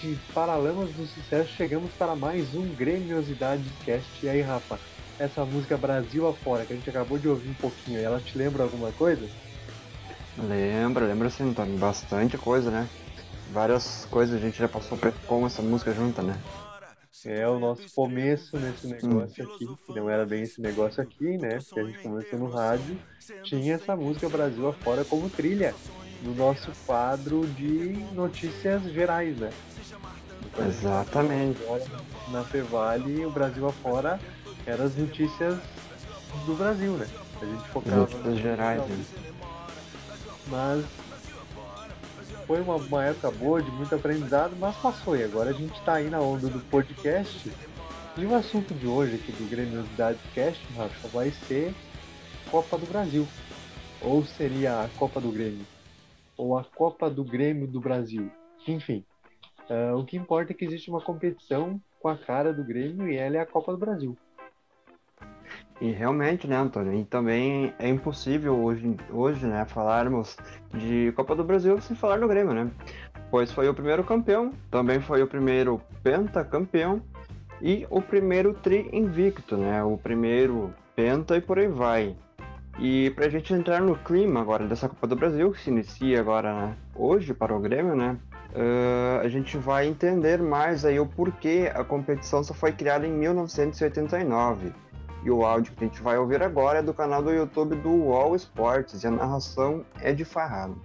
De Paralamas do Sucesso, chegamos para mais um Grêmiosidade Cast. E aí, Rafa, essa música Brasil afora, que a gente acabou de ouvir um pouquinho, ela te lembra alguma coisa? Lembra, lembra sim, Tony. Bastante coisa, né? Várias coisas a gente já passou com essa música junta, né? É o nosso começo nesse negócio aqui, que não era bem esse negócio aqui, né? Que a gente começou no rádio, tinha essa música Brasil afora como trilha no nosso quadro de notícias gerais, né? Exatamente. Na Fevale, o Brasil afora eram as notícias do Brasil, né? A gente focava notícias gerais, né? Mas foi uma, uma época boa, de muito aprendizado, mas passou. E agora a gente está aí na onda do podcast. E o assunto de hoje aqui do Grêmiosidade Cast, Rafa, vai ser Copa do Brasil. Ou seria a Copa do Grêmio ou a Copa do Grêmio do Brasil. Enfim, uh, o que importa é que existe uma competição com a cara do Grêmio e ela é a Copa do Brasil. E realmente, né, Antônio? E também é impossível hoje, hoje né, falarmos de Copa do Brasil sem falar do Grêmio, né? Pois foi o primeiro campeão, também foi o primeiro pentacampeão e o primeiro tri invicto, né? O primeiro penta e por aí vai. E para a gente entrar no clima agora dessa Copa do Brasil, que se inicia agora né, hoje para o Grêmio, né? Uh, a gente vai entender mais aí o porquê a competição só foi criada em 1989. E o áudio que a gente vai ouvir agora é do canal do YouTube do All Sports e a narração é de Farrado.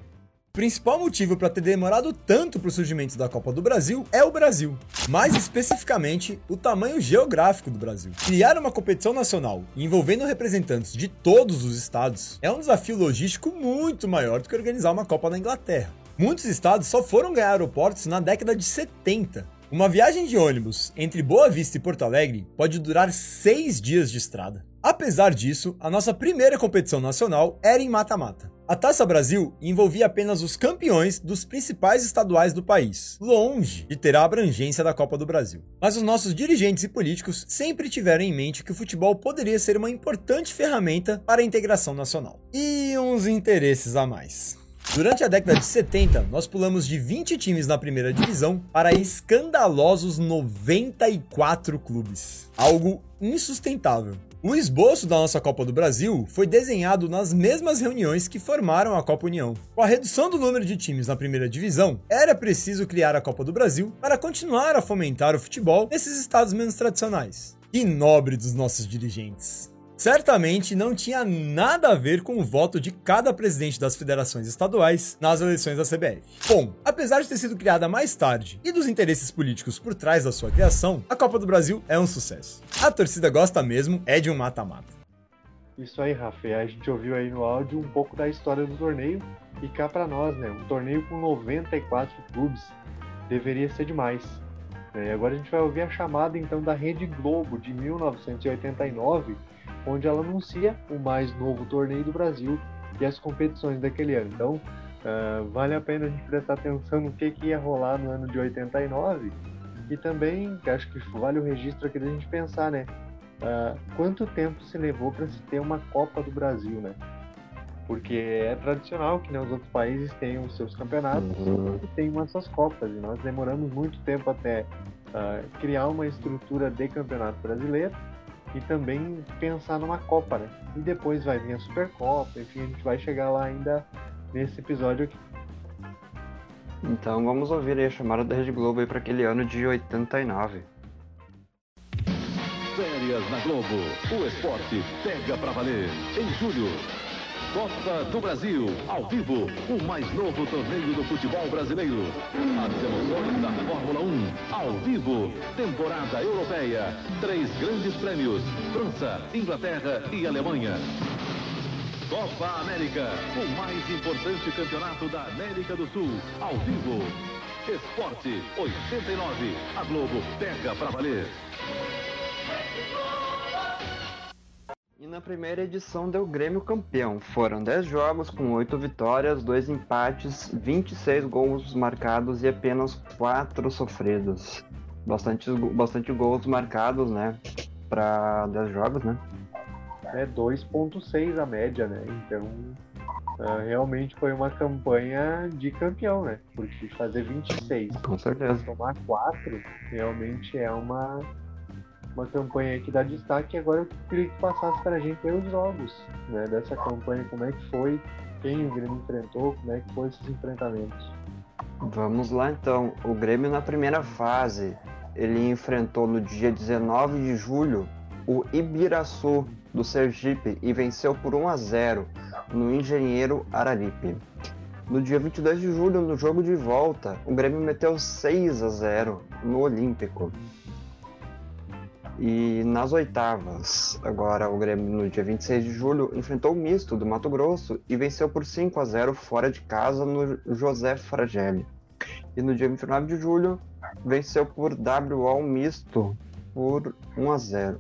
O principal motivo para ter demorado tanto para o surgimento da Copa do Brasil é o Brasil. Mais especificamente, o tamanho geográfico do Brasil. Criar uma competição nacional envolvendo representantes de todos os estados é um desafio logístico muito maior do que organizar uma Copa na Inglaterra. Muitos estados só foram ganhar aeroportos na década de 70. Uma viagem de ônibus entre Boa Vista e Porto Alegre pode durar seis dias de estrada. Apesar disso, a nossa primeira competição nacional era em mata-mata. A Taça Brasil envolvia apenas os campeões dos principais estaduais do país, longe de ter a abrangência da Copa do Brasil. Mas os nossos dirigentes e políticos sempre tiveram em mente que o futebol poderia ser uma importante ferramenta para a integração nacional. E uns interesses a mais. Durante a década de 70, nós pulamos de 20 times na primeira divisão para escandalosos 94 clubes. Algo insustentável. O esboço da nossa Copa do Brasil foi desenhado nas mesmas reuniões que formaram a Copa União. Com a redução do número de times na primeira divisão, era preciso criar a Copa do Brasil para continuar a fomentar o futebol nesses estados menos tradicionais. E nobre dos nossos dirigentes certamente não tinha nada a ver com o voto de cada presidente das federações estaduais nas eleições da CBF. Bom, apesar de ter sido criada mais tarde e dos interesses políticos por trás da sua criação, a Copa do Brasil é um sucesso. A torcida gosta mesmo é de um mata-mata. Isso aí, Rafa. A gente ouviu aí no áudio um pouco da história do torneio e cá para nós, né? Um torneio com 94 clubes deveria ser demais. É, agora a gente vai ouvir a chamada então da Rede Globo de 1989, onde ela anuncia o mais novo torneio do Brasil e as competições daquele ano. Então, uh, vale a pena a gente prestar atenção no que, que ia rolar no ano de 89 e também acho que vale o registro aqui da gente pensar, né? Uh, quanto tempo se levou para se ter uma Copa do Brasil, né? Porque é tradicional que né, os outros países tenham seus campeonatos uhum. e tenham as suas Copas. E nós demoramos muito tempo até uh, criar uma estrutura de campeonato brasileiro e também pensar numa Copa, né? E depois vai vir a Supercopa, enfim, a gente vai chegar lá ainda nesse episódio aqui. Então vamos ouvir aí a chamada da Rede Globo para aquele ano de 89. Férias na Globo. O esporte pega para valer. Em julho, Copa do Brasil, ao vivo, o mais novo torneio do futebol brasileiro. As emoções da Fórmula 1, ao vivo, temporada europeia. Três grandes prêmios: França, Inglaterra e Alemanha. Copa América, o mais importante campeonato da América do Sul, ao vivo. Esporte 89, a Globo pega para valer. E na primeira edição deu Grêmio campeão. Foram 10 jogos com 8 vitórias, 2 empates, 26 gols marcados e apenas 4 sofridos. Bastante, bastante gols marcados, né? Para 10 jogos, né? É 2.6 a média, né? Então, uh, realmente foi uma campanha de campeão, né? Porque fazer 26 com certeza. tomar 4 realmente é uma uma campanha que dá destaque. Agora eu queria que passasse para a gente os jogos né, dessa campanha, como é que foi, quem o Grêmio enfrentou, como é que foi esses enfrentamentos. Vamos lá então. O Grêmio na primeira fase, ele enfrentou no dia 19 de julho o Ibiraçu do Sergipe e venceu por 1 a 0 no Engenheiro Araripe. No dia 22 de julho, no jogo de volta, o Grêmio meteu 6 a 0 no Olímpico. E nas oitavas, agora o Grêmio no dia 26 de julho enfrentou o misto do Mato Grosso e venceu por 5 a 0 fora de casa no José Fragelli. E no dia 29 de julho venceu por WO misto por 1 a 0.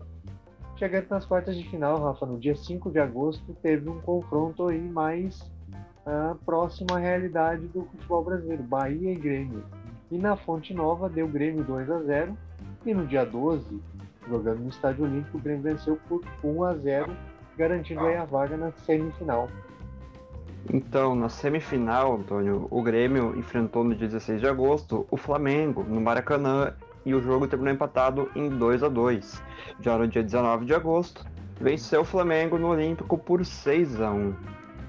Chegando nas quartas de final, Rafa, no dia 5 de agosto teve um confronto aí mais uh, próximo à realidade do futebol brasileiro, Bahia e Grêmio. E na Fonte Nova deu Grêmio 2 a 0 e no dia 12 jogando no Estádio Olímpico, o Grêmio venceu por 1 a 0, garantindo aí a vaga na semifinal. Então, na semifinal, Antônio, o Grêmio enfrentou no dia 16 de agosto o Flamengo no Maracanã e o jogo terminou empatado em 2 a 2. Já no dia 19 de agosto, venceu o Flamengo no Olímpico por 6 a 1.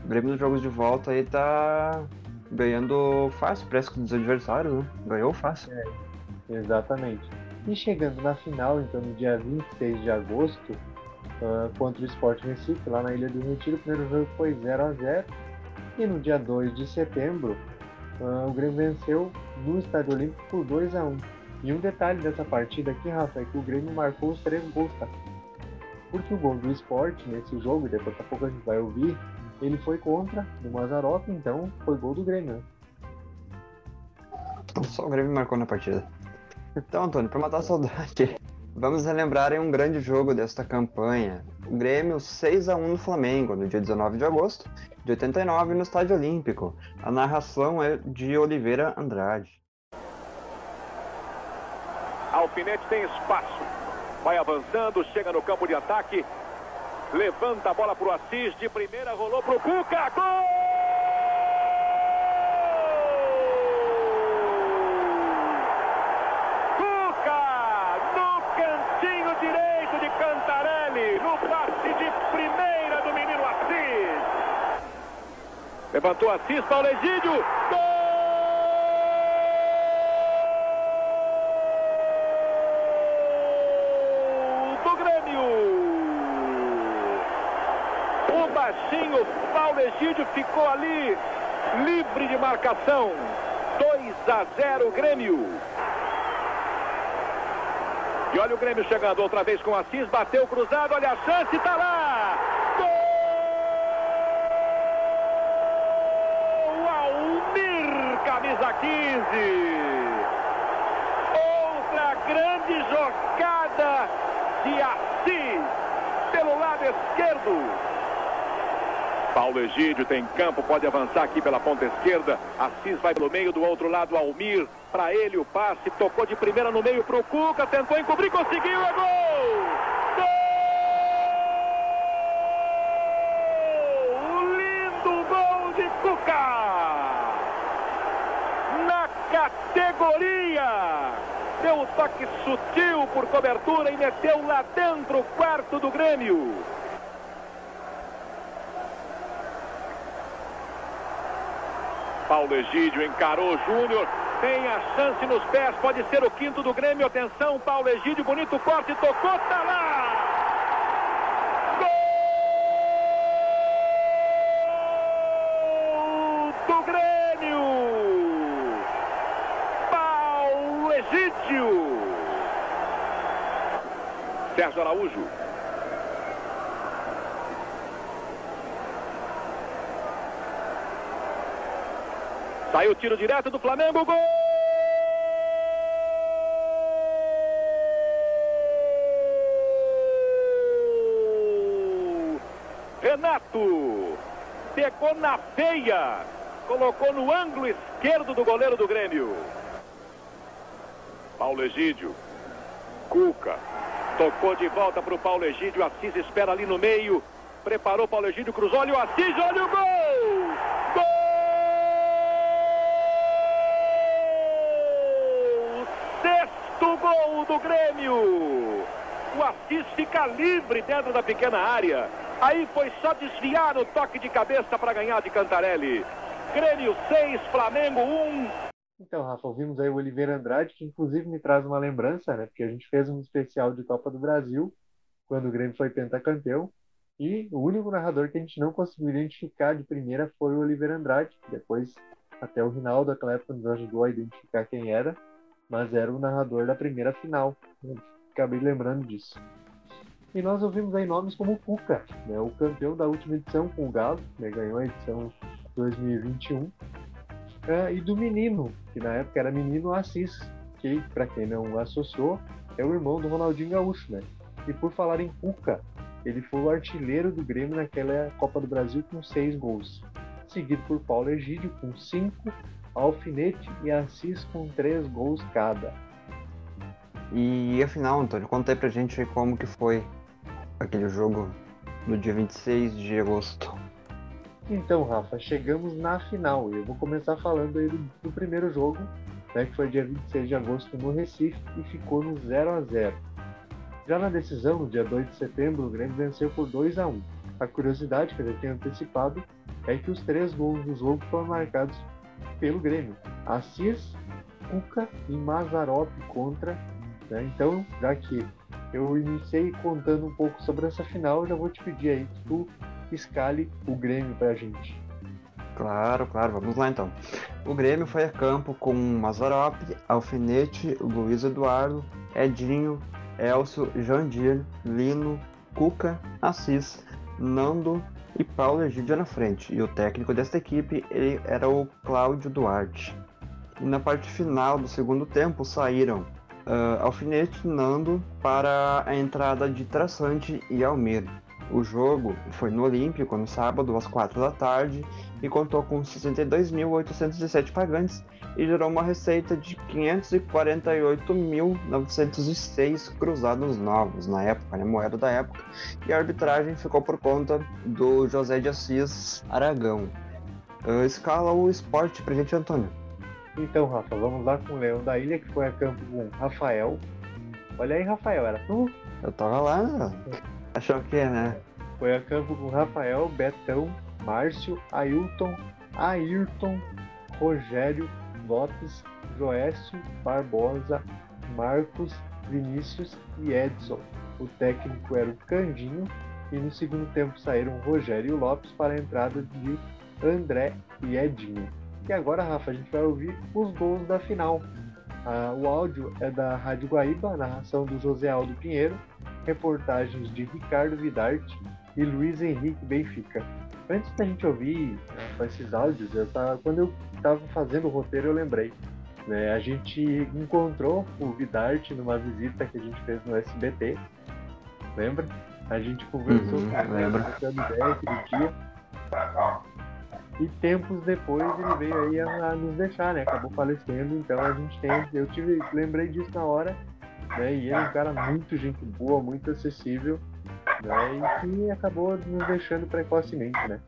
O Grêmio nos jogos de volta aí tá ganhando fácil, parece que dos adversários, né? Ganhou fácil. É, exatamente. E chegando na final, então no dia 26 de agosto, uh, contra o Sport Recife, lá na Ilha do Retiro, o primeiro jogo foi 0 a 0 E no dia 2 de setembro, uh, o Grêmio venceu no Estádio Olímpico por 2 a 1 E um detalhe dessa partida aqui, Rafa, é que o Grêmio marcou os três gols, tá? Porque o gol do Sport nesse jogo, depois a pouco a gente vai ouvir, ele foi contra do Mazarop, então foi gol do Grêmio, né? Só o Grêmio marcou na partida. Então, Antônio, para matar a saudade, vamos relembrar em um grande jogo desta campanha. O Grêmio 6 a 1 no Flamengo, no dia 19 de agosto de 89, no Estádio Olímpico. A narração é de Oliveira Andrade. Alfinete tem espaço. Vai avançando, chega no campo de ataque. Levanta a bola para o Assis. De primeira rolou para o Cuca. Gol! Levantou Assis, Paulo Egídio. Gol! Do Grêmio. O baixinho Paulo Egídio ficou ali livre de marcação. 2 a 0 Grêmio. E olha o Grêmio chegando outra vez com Assis, bateu cruzado, olha a chance, tá lá! camisa 15. Outra grande jogada de Assis pelo lado esquerdo. Paulo Egídio tem campo, pode avançar aqui pela ponta esquerda. Assis vai pelo meio, do outro lado Almir. Para ele o passe, tocou de primeira no meio para o Cuca, tentou encobrir, conseguiu, é gol! Lindo gol de Cuca! Na categoria! Deu um toque sutil por cobertura e meteu lá dentro o quarto do Grêmio. Paulo Egídio encarou Júnior. Tem a chance nos pés, pode ser o quinto do Grêmio. Atenção, Paulo Egídio, bonito corte, tocou, tá lá! Gol do Grêmio! Paulo Egídio! Sérgio Araújo. Saiu o tiro direto do Flamengo, gol! Renato pegou na veia, colocou no ângulo esquerdo do goleiro do Grêmio. Paulo Egídio, Cuca, tocou de volta para o Paulo Egídio, Assis espera ali no meio, preparou Paulo Egídio, cruzou, olha o Assis, olha o gol! Gol! Sexto gol do Grêmio! O Assis fica livre dentro da pequena área. Aí foi só desviar o toque de cabeça para ganhar de Cantarelli. Grêmio 6, Flamengo 1. Então, Rafa, ouvimos aí o Oliveira Andrade, que inclusive me traz uma lembrança, né? Porque a gente fez um especial de Copa do Brasil, quando o Grêmio foi pentacampeão. E o único narrador que a gente não conseguiu identificar de primeira foi o Oliveira Andrade. Depois, até o Rinaldo, naquela época, nos ajudou a identificar quem era. Mas era o narrador da primeira final. Eu acabei lembrando disso. E nós ouvimos aí nomes como o Cuca, né, o campeão da última edição com o Galo, né, ganhou a edição 2021, é, e do menino, que na época era menino Assis, que, para quem não associou, é o irmão do Ronaldinho Gaúcho. Né? E por falar em Cuca, ele foi o artilheiro do Grêmio naquela Copa do Brasil com seis gols, seguido por Paulo Egídio com cinco, Alfinete e Assis com três gols cada. E afinal, Antônio, conta aí pra gente como que foi aquele jogo no dia 26 de agosto. Então, Rafa, chegamos na final. Eu vou começar falando aí do, do primeiro jogo, né, que foi dia 26 de agosto no Recife e ficou no 0 a 0 Já na decisão, no dia 2 de setembro, o Grêmio venceu por 2 a 1 A curiosidade que eu já tinha antecipado é que os três gols do jogo foram marcados pelo Grêmio. Assis, Cuca e Mazarop contra. Né? Então, já que eu iniciei contando um pouco sobre essa final, já vou te pedir aí que tu escale o Grêmio pra gente. Claro, claro, vamos lá então. O Grêmio foi a campo com Mazarop, Alfinete, Luiz Eduardo, Edinho, Elcio, Jandir, Lino, Cuca, Assis, Nando e Paulo Egídio na frente. E o técnico desta equipe era o Cláudio Duarte. E na parte final do segundo tempo saíram uh, Alfinete, Nando para a entrada de Traçante e Almir. O jogo foi no Olímpico no sábado às 4 da tarde e contou com 62.807 pagantes e gerou uma receita de 548.906 cruzados novos na época, né, moeda da época, e a arbitragem ficou por conta do José de Assis Aragão. Uh, escala o esporte pra gente, Antônio. Então, Rafa, vamos lá com o Leão da Ilha, que foi a campo com Rafael. Olha aí, Rafael, era tu? Eu tava lá, né? Achou que, né? Foi a campo com Rafael, Betão, Márcio, Ailton, Ayrton, Rogério, Lopes, Joécio, Barbosa, Marcos, Vinícius e Edson. O técnico era o Candinho e no segundo tempo saíram Rogério e Lopes para a entrada de André e Edinho. E agora, Rafa, a gente vai ouvir os gols da final. Ah, o áudio é da Rádio Guaíba, narração do José Aldo Pinheiro, reportagens de Ricardo Vidarte e Luiz Henrique Benfica. Antes da gente ouvir né, esses áudios, eu tava, quando eu estava fazendo o roteiro, eu lembrei. Né? A gente encontrou o Vidarte numa visita que a gente fez no SBT, lembra? A gente conversou Uhum, com ideia aquele dia. E tempos depois ele veio aí a, a nos deixar, né? Acabou falecendo, então a gente tem. Eu tive, lembrei disso na hora, né? E ele é um cara muito gente boa, muito acessível, né? E que acabou nos deixando precocemente, né?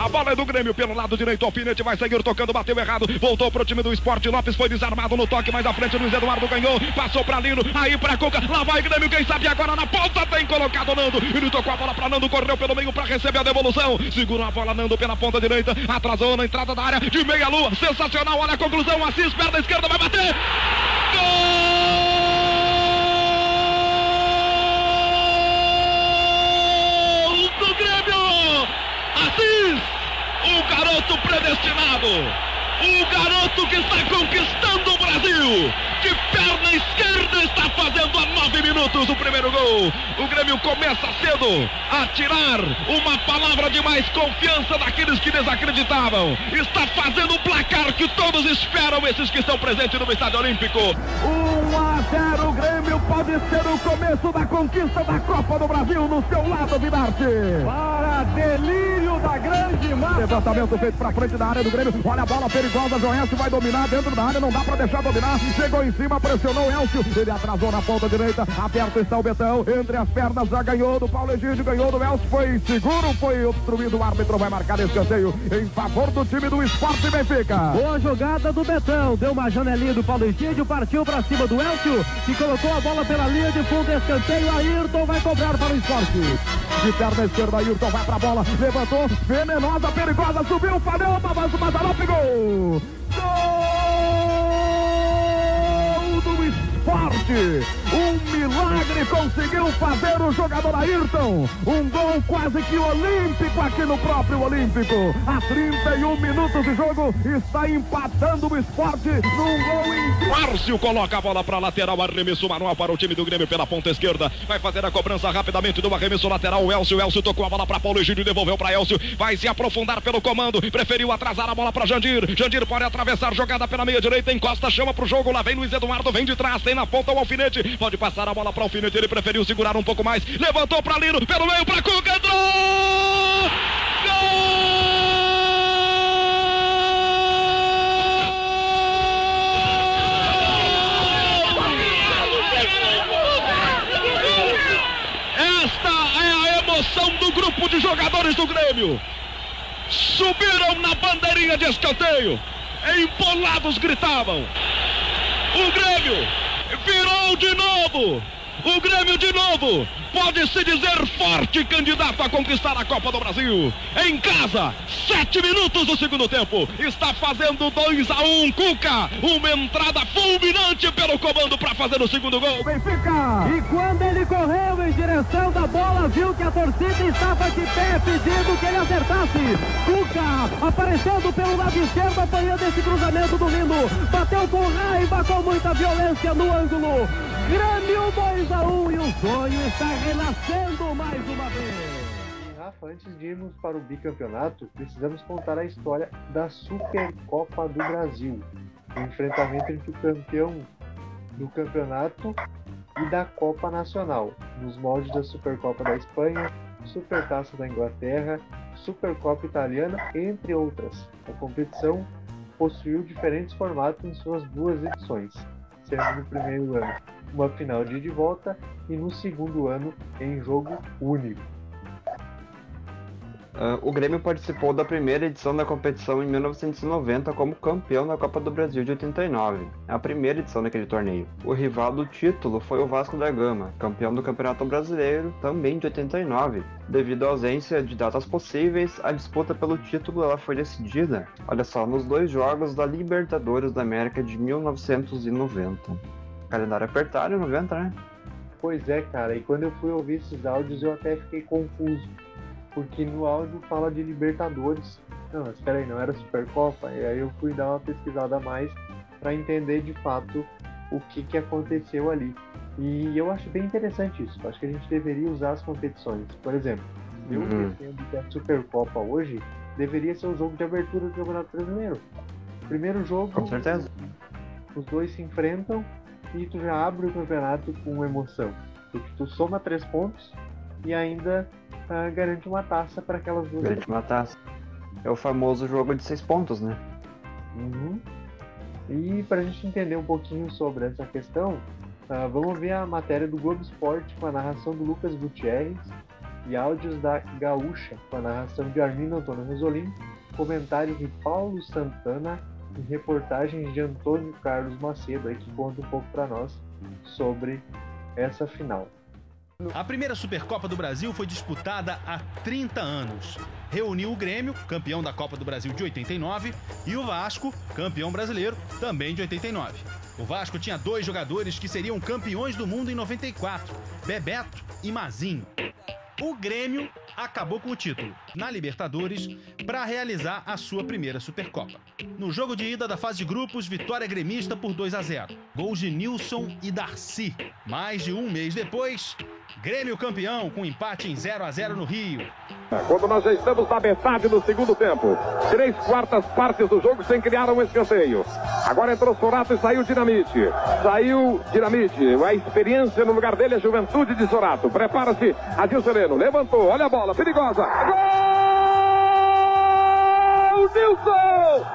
A bola é do Grêmio pelo lado direito. Alfinete vai seguir tocando, bateu errado. Voltou pro time do esporte. Lopes foi desarmado no toque mais à frente. Luiz Eduardo ganhou. Passou pra Lino. Aí pra Cuca. Lá vai Grêmio. Quem sabe agora na ponta tem colocado Nando. Ele tocou a bola pra Nando. Correu pelo meio pra receber a devolução. Segurou a bola Nando pela ponta direita. Atrasou na entrada da área de meia lua. Sensacional. Olha a conclusão. Assis, perna esquerda, vai bater. O garoto predestinado, o garoto que está conquistando o Brasil, de perna esquerda está fazendo a nove minutos o primeiro gol. O Grêmio começa cedo a tirar uma palavra de mais confiança daqueles que desacreditavam. Está fazendo o placar que todos esperam, esses que estão presentes no estádio olímpico. Uma 0. O Grêmio pode ser o começo da conquista da Copa do Brasil no seu lado, Vidarte. Para delírio da grande massa. Levantamento feito para frente da área do Grêmio. Olha a bola perigosa. Joense vai dominar dentro da área. Não dá para deixar dominar. Chegou em cima, pressionou o Elcio. Ele atrasou na ponta direita. Aberto está o Betão. Entre as pernas já ganhou do Paulo Egídio. Ganhou do Elcio. Foi seguro, foi obstruído. O árbitro vai marcar esse escanteio em favor do time do Esporte Benfica. Boa jogada do Betão. Deu uma janelinha do Paulo Egídio. Partiu para cima do Elcio. Que colocou a bola pela linha de fundo. Escanteio. Ayrton vai cobrar para o esporte. De perna esquerda, Ayrton vai pra bola. Levantou. Venenosa, perigosa. Subiu. Falhou. O Mazarop. Gol. Gol do esporte. Um milagre conseguiu fazer o jogador Ayrton. Um gol quase que olímpico aqui no próprio Olímpico. A 31 minutos de jogo está empatando o esporte num gol incrível. Márcio coloca a bola para lateral, arremesso manual para o time do Grêmio pela ponta esquerda. Vai fazer a cobrança rapidamente do arremesso lateral. O Elcio, o Elcio tocou a bola para Paulo Egídio, devolveu para Elcio. Vai se aprofundar pelo comando. Preferiu atrasar a bola para Jandir. Jandir pode atravessar, jogada pela meia direita, encosta, chama pro jogo. Lá vem Luiz Eduardo, vem de trás, tem na ponta o alfinete. Pode passar a bola para o alfinete, ele preferiu segurar um pouco mais. Levantou para Lino, pelo meio para Cuca! Esta é a emoção do grupo de jogadores do Grêmio. Subiram na bandeirinha de escanteio. Empolados gritavam. O Grêmio virou de novo. O Grêmio de novo pode se dizer forte candidato a conquistar a Copa do Brasil. Em casa, sete minutos do segundo tempo. Está fazendo 2 a 1 um, Cuca. Uma entrada fulminante pelo comando para fazer o segundo gol. Benfica. E quando ele correu em direção da bola, viu que a torcida estava de pé pedindo que ele acertasse. Cuca aparecendo pelo lado esquerdo, apanhando esse cruzamento do Lino. Bateu com raiva, com muita violência no ângulo. Grêmio 2 a 1 e o sonho está renascendo mais uma vez. Rafa, antes de irmos para o bicampeonato, precisamos contar a história da Supercopa do Brasil. O enfrentamento entre o campeão do campeonato e da Copa Nacional, nos moldes da Supercopa da Espanha, Supertaça da Inglaterra, Supercopa Italiana, entre outras. A competição possuiu diferentes formatos em suas duas edições, sendo no primeiro ano uma final de ida e volta e no segundo ano em jogo único. Uh, o Grêmio participou da primeira edição da competição em 1990 como campeão da Copa do Brasil de 89, a primeira edição daquele torneio. O rival do título foi o Vasco da Gama, campeão do Campeonato Brasileiro também de 89. Devido à ausência de datas possíveis, a disputa pelo título ela foi decidida, olha só, nos dois jogos da Libertadores da América de 1990. Calendário apertado em 90, né? Pois é, cara, e quando eu fui ouvir esses áudios eu até fiquei confuso, porque no áudio fala de Libertadores. Não, mas espera aí, não era Supercopa? E aí eu fui dar uma pesquisada a mais para entender de fato o que, que aconteceu ali. E eu acho bem interessante isso. Acho que a gente deveria usar as competições. Por exemplo, eu Uhum. defendo que a Supercopa hoje deveria ser o jogo de abertura do Campeonato Brasileiro. Primeiro jogo, Com certeza. os dois se enfrentam e tu já abre o campeonato com emoção. Porque tu soma três pontos e ainda uh, garante uma taça para aquelas duas. Garante uma taça. É o famoso jogo de seis pontos, né? Uhum. E para a gente entender um pouquinho sobre essa questão, uh, vamos ver a matéria do Globo Esporte com a narração do Lucas Gutierrez e áudios da Gaúcha com a narração de Armindo Antônio Rosolim, comentários de Paulo Santana e reportagens de Antônio Carlos Macedo aí que conta um pouco para nós sobre essa final. A primeira Supercopa do Brasil foi disputada há 30 anos. Reuniu o Grêmio, campeão da Copa do Brasil de 89, e o Vasco, campeão brasileiro, também de 89. O Vasco tinha dois jogadores que seriam campeões do mundo em 94, Bebeto e Mazinho. O Grêmio acabou com o título na Libertadores para realizar a sua primeira Supercopa. No jogo de ida da fase de grupos, vitória gremista por 2 a 0. Gols de Nilson e Darcy. Mais de um mês depois, Grêmio campeão com empate em 0 a 0 no Rio. Quando nós já estamos na metade do segundo tempo, três quartas partes do jogo sem criar um escanteio. Agora entrou Sorato e saiu Dinamite. Saiu Dinamite. A experiência no lugar dele, a juventude de Sorato. Prepara-se, Adil Sereno. Levantou, olha a bola, perigosa. Gol! Nilson!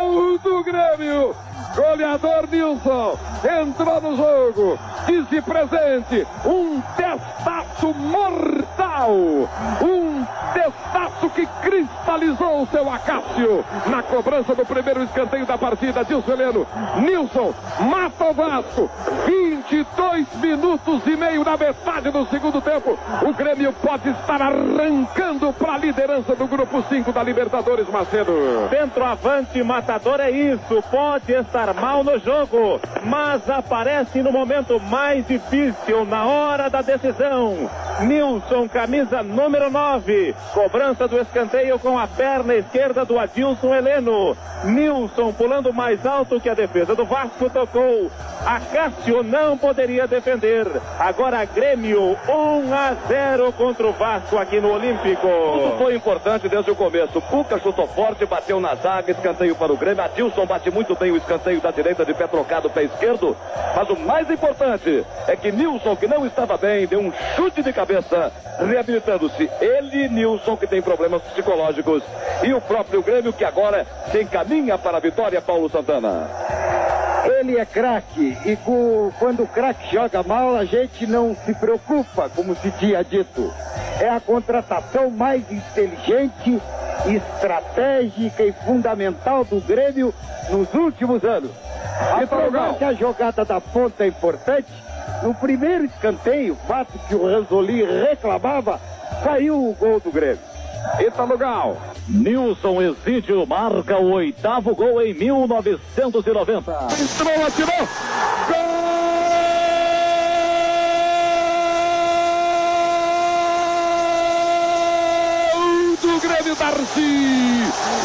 Gol do Grêmio! Goleador Nilson entrou no jogo, disse presente, um testaço mortal, um testaço que cristalizou o seu Acácio na cobrança do primeiro escanteio da partida. Dilson Heleno, Nilson mata o Vasco, 22 minutos e meio na metade do segundo tempo. O Grêmio pode estar arrancando para a liderança do grupo 5 da Libertadores, Macedo. Centroavante matador é isso, pode estar mal no jogo, mas aparece no momento mais difícil, na hora da decisão. Nilson, camisa número 9, cobrança do escanteio com a perna esquerda do Adilson Heleno. Nilson pulando mais alto que a defesa do Vasco tocou. Acácio não poderia defender. Agora Grêmio 1 a 0 contra o Vasco aqui no Olímpico. Tudo foi importante desde o começo. Cuca chutou forte, bateu na zaga, escanteio para o Grêmio. Adilson bate muito bem o escanteio da direita de pé trocado, pé esquerdo. Mas o mais importante é que Nilson, que não estava bem, deu um chute de cabeça, reabilitando-se. Ele, Nilson, que tem problemas psicológicos. E o próprio Grêmio, que agora se encaminha para a vitória, Paulo Santana. Ele é craque e quando o craque joga mal, a gente não se preocupa, como se tinha dito. É a contratação mais inteligente, estratégica e fundamental do Grêmio nos últimos anos. Apesar que a jogada da ponta é importante, no primeiro escanteio, fato que o Ranzoli reclamava, saiu o gol do Grêmio. Ítalo Gal. Nilson Exídio marca o oitavo gol em 1990. Entrou, atirou. Gol do Grêmio Darcy.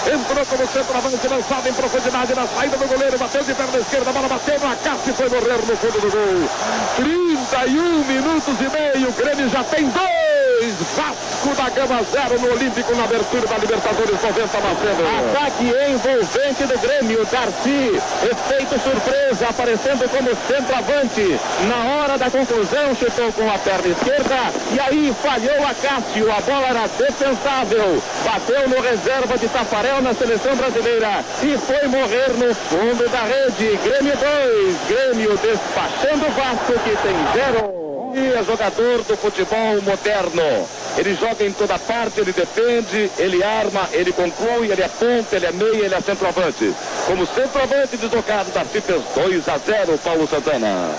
Entrou como centroavante lançado em profundidade na saída do goleiro. Bateu de perna esquerda, a bola bateu no acaso e foi morrer no fundo do gol. 31 minutos e meio. O Grêmio já tem dois. Vasco da Gama 0 no Olímpico na abertura da Libertadores 90 Macedo. Ataque envolvente do Grêmio. Darcy, efeito surpresa, aparecendo como centroavante. Na hora da conclusão, chutou com a perna esquerda e aí falhou a Cássio. A bola era defensável. Bateu no reserva de Tafarel na seleção brasileira e foi morrer no fundo da rede. Grêmio 2, Grêmio despachando o Vasco que tem 0 é jogador do futebol moderno. Ele joga em toda parte, ele defende, ele arma, ele conclui, ele é ponta, ele é meia, ele é centroavante. Como centroavante deslocado da fez 2 a 0 Paulo Santana.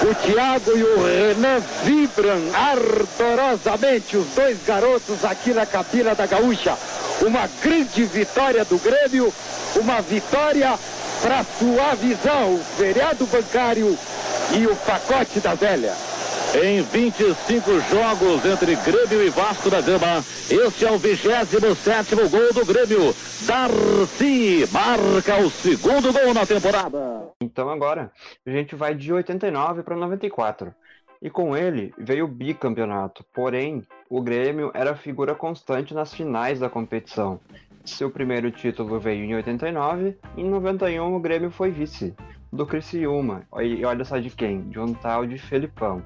O Thiago e o Renan vibram ardorosamente, os dois garotos aqui na cabina da Gaúcha. Uma grande vitória do Grêmio, uma vitória para suavizar o feriado bancário e o pacote da velha. Em 25 jogos entre Grêmio e Vasco da Gama, este é o 27 gol do Grêmio. Darcy marca o segundo gol na temporada. Então agora a gente vai de 89 para 94. E com ele veio o bicampeonato. Porém, o Grêmio era figura constante nas finais da competição, Seu primeiro título veio em 89, e em 91 o Grêmio foi vice do Criciúma. E olha só de quem? De um tal de Felipão.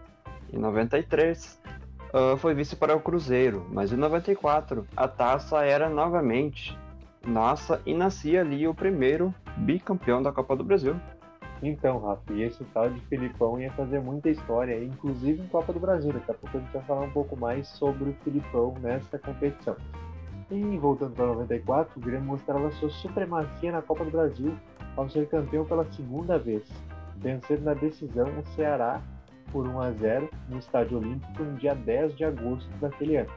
Em 93 uh, foi vice para o Cruzeiro, mas em 94 a taça era novamente nossa e nascia ali o primeiro bicampeão da Copa do Brasil. Então, Rafa, e esse tal de Filipão ia fazer muita história, inclusive em Copa do Brasil. Daqui a pouco a gente vai falar um pouco mais sobre o Filipão nessa competição. E voltando para 94, o Grêmio mostrava sua supremacia na Copa do Brasil ao ser campeão pela segunda vez, vencendo na decisão o Ceará por 1 a 0 no Estádio Olímpico no dia 10 de agosto daquele ano.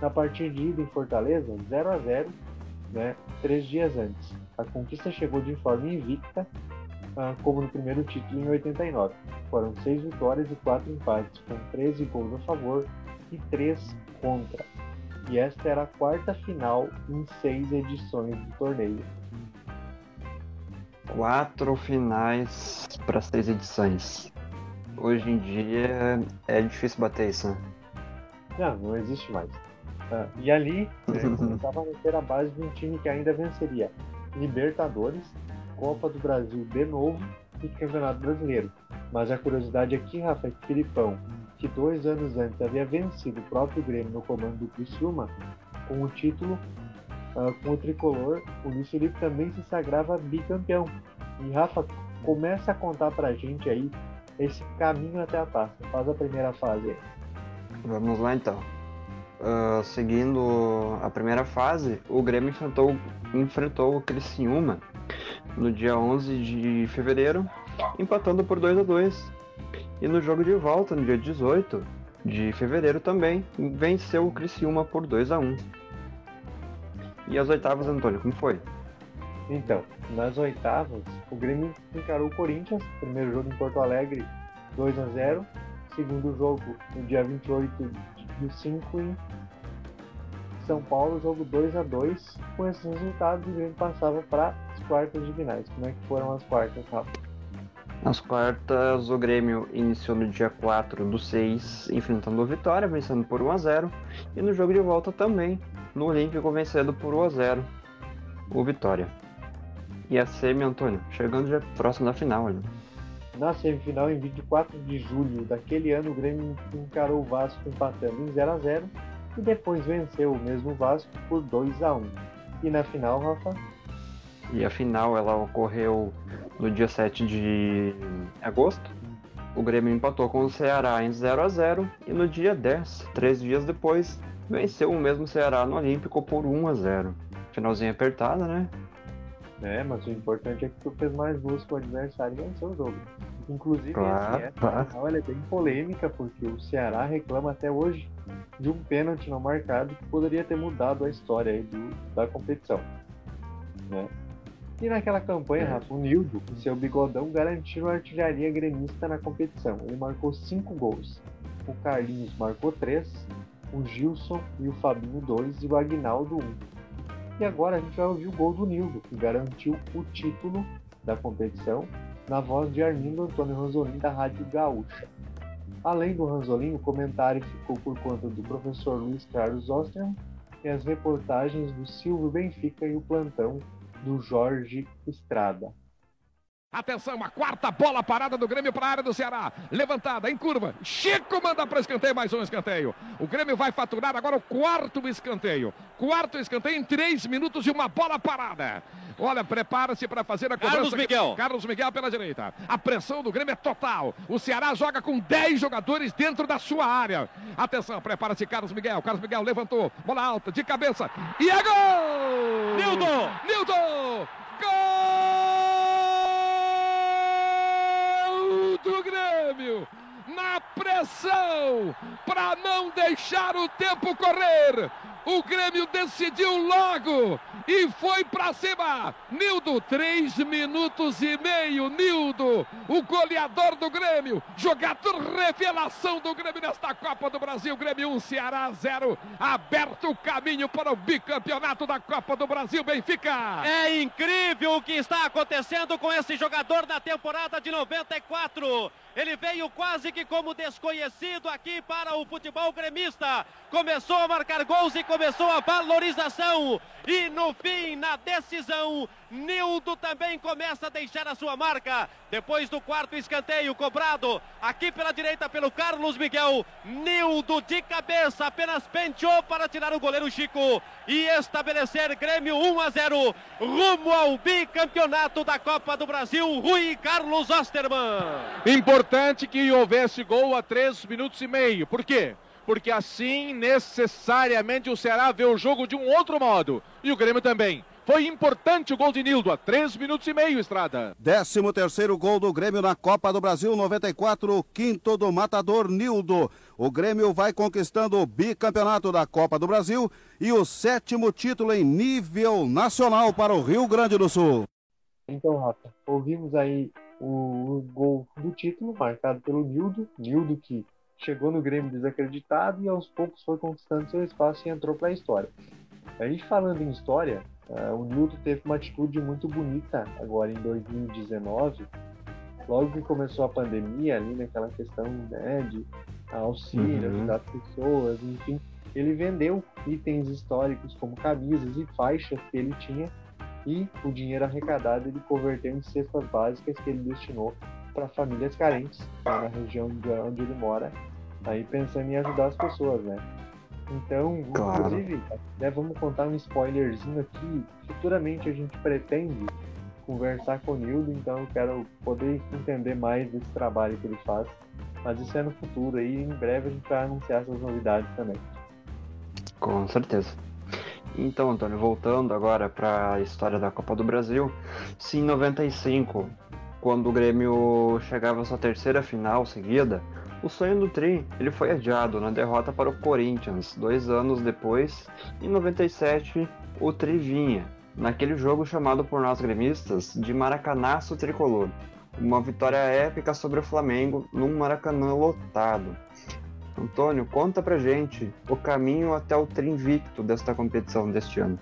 Na partida de ida em Fortaleza, 0 a 0 né, três dias antes. A conquista chegou de forma invicta, ah, como no primeiro título em 89. Foram seis vitórias e quatro empates, com 13 gols a favor e três contra. E esta era a quarta final em seis edições do torneio. Quatro finais para seis edições. Hoje em dia é difícil bater isso. Né? Não, não existe mais. Ah, e ali né, começava a ter a base de um time que ainda venceria Libertadores, Copa do Brasil de novo e Campeonato Brasileiro. Mas a curiosidade aqui, Rafa, é que Filipão, que dois anos antes havia vencido o próprio Grêmio no comando do Criciúma, com o título uh, com o tricolor, o Luiz Felipe também se sagrava bicampeão. E Rafa, começa a contar pra gente aí esse caminho até a taça. Faz a primeira fase. Vamos lá então. Uh, seguindo a primeira fase, o Grêmio enfrentou, enfrentou o Criciúma no dia 11 de fevereiro, empatando por 2 a 2 E no jogo de volta, no dia 18 de fevereiro também, venceu o Criciúma por 2 a 1 E as oitavas, Antônio, como foi? Então, nas oitavas, o Grêmio encarou o Corinthians, primeiro jogo em Porto Alegre, 2 a 0 Segundo jogo, no dia 28 e o 5 em São Paulo, jogo 2 a 2 Com esses resultados, o Grêmio passava para as quartas de finais. Como é que foram as quartas, Rafa? Nas quartas, o Grêmio iniciou no dia 4 do 6, enfrentando o Vitória, vencendo por 1 a 0 E no jogo de volta também, no Olímpico, vencendo por 1 a 0 o Vitória. E a semi, Antônio, chegando já próximo da final. Ali. Na semifinal, em 24 de julho daquele ano, o Grêmio encarou o Vasco empatando em 0 a 0 e depois venceu o mesmo Vasco por 2 a 1 E na final, Rafa? E a final ela ocorreu no dia 7 de agosto. O Grêmio empatou com o Ceará em 0 a 0 e no dia 10, três dias depois, venceu o mesmo Ceará no Olímpico por 1 a 0. Finalzinho apertada, né? É, mas o importante é que tu fez mais gols que o adversário e venceu o jogo. Inclusive, claro, assim, essa é bem polêmica, porque o Ceará reclama até hoje de um pênalti não marcado que poderia ter mudado a história do, da competição. Né? E naquela campanha, é. Rafa, o Nildo, com seu bigodão, garantiu a artilharia gremista na competição. Ele marcou cinco gols. O Carlinhos marcou três, o Gilson e o Fabinho dois e o Agnaldo um. E agora a gente vai ouvir o gol do Nildo, que garantiu o título da competição, na voz de Armindo Antônio Ranzolin, da Rádio Gaúcha. Além do Ranzolin, o comentário ficou por conta do professor Luiz Carlos Osterman e as reportagens do Silvio Benfica e o plantão do Jorge Estrada. Atenção, a quarta bola parada do Grêmio para a área do Ceará. Levantada, em curva. Chico manda para escanteio, mais um escanteio. O Grêmio vai faturar agora o quarto escanteio. Quarto escanteio em três minutos e uma bola parada. Olha, prepara-se para fazer a cobrança. Carlos Miguel. Carlos Miguel pela direita. A pressão do Grêmio é total. O Ceará joga com 10 jogadores dentro da sua área. Atenção, prepara-se Carlos Miguel. Carlos Miguel levantou. Bola alta, de cabeça. E é gol! Nilton! Nilton! Gol! Do Grêmio. Na pressão, para não deixar o tempo correr. O Grêmio decidiu logo e foi para cima. Nildo, três minutos e meio. Nildo, o goleador do Grêmio, jogador revelação do Grêmio nesta Copa do Brasil. Grêmio 1, Ceará 0. Aberto o caminho para o bicampeonato da Copa do Brasil, Benfica. É incrível o que está acontecendo com esse jogador na temporada de 94. Ele veio quase que como desconhecido aqui para o futebol gremista. Começou a marcar gols e começou começou a valorização. E no fim, na decisão, Nildo também começa a deixar a sua marca. Depois do quarto escanteio cobrado, aqui pela direita pelo Carlos Miguel. Nildo de cabeça, apenas penteou para tirar o goleiro Chico e estabelecer Grêmio 1 a 0 rumo ao bicampeonato da Copa do Brasil. Rui Carlos Osterman. Importante que houvesse gol a três minutos e meio. Por quê? Porque assim necessariamente o Ceará vê o jogo de um outro modo. E o Grêmio também. Foi importante o gol de Nildo a três minutos e meio, Estrada. 13 terceiro gol do Grêmio na Copa do Brasil 94, quinto do matador Nildo. O Grêmio vai conquistando o bicampeonato da Copa do Brasil e o sétimo título em nível nacional para o Rio Grande do Sul. Então, Rafa, ouvimos aí o gol do título marcado pelo Nildo. Nildo que chegou no Grêmio desacreditado e aos poucos foi conquistando seu espaço e entrou para a história. A gente falando em história, uh, o Nildo teve uma atitude muito bonita agora em 2019, logo que começou a pandemia, ali naquela questão né, de auxílio, Uhum. ajudar as pessoas, enfim, ele vendeu itens históricos como camisas e faixas que ele tinha e o dinheiro arrecadado ele converteu em cestas básicas que ele destinou para famílias carentes lá na região de onde ele mora, aí pensando em ajudar as pessoas, né? Então, Claro. inclusive, né, vamos contar um spoilerzinho aqui. Futuramente a gente pretende conversar com o Nildo, então eu quero poder entender mais desse trabalho que ele faz. Mas isso é no futuro aí, em breve a gente vai anunciar essas novidades também. Com certeza. Então, Antônio, voltando agora para a história da Copa do Brasil, se em 95, quando o Grêmio chegava à sua terceira final seguida, o sonho do Tri ele foi adiado na derrota para o Corinthians. Dois anos depois, em 97, o Tri vinha, naquele jogo chamado por nós gremistas de Maracanaço Tricolor. Uma vitória épica sobre o Flamengo num Maracanã lotado. Antônio, conta pra gente o caminho até o tri invicto desta competição deste ano.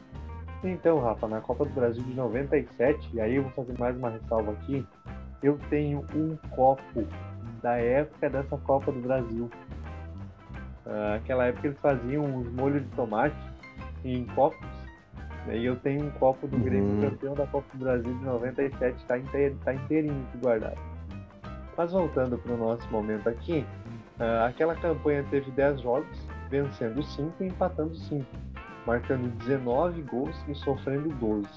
Então, Rafa, na Copa do Brasil de 97, e aí eu vou fazer mais uma ressalva aqui, eu tenho um copo da época dessa Copa do Brasil. Ah, aquela época eles faziam os molhos de tomate em copos, né, e eu tenho um copo do Grêmio Hum. campeão da Copa do Brasil de 97, tá, inteiro, tá inteirinho guardado. Mas voltando para o nosso momento aqui, ah, aquela campanha teve 10 jogos, vencendo 5 e empatando 5 marcando 19 gols e sofrendo 12.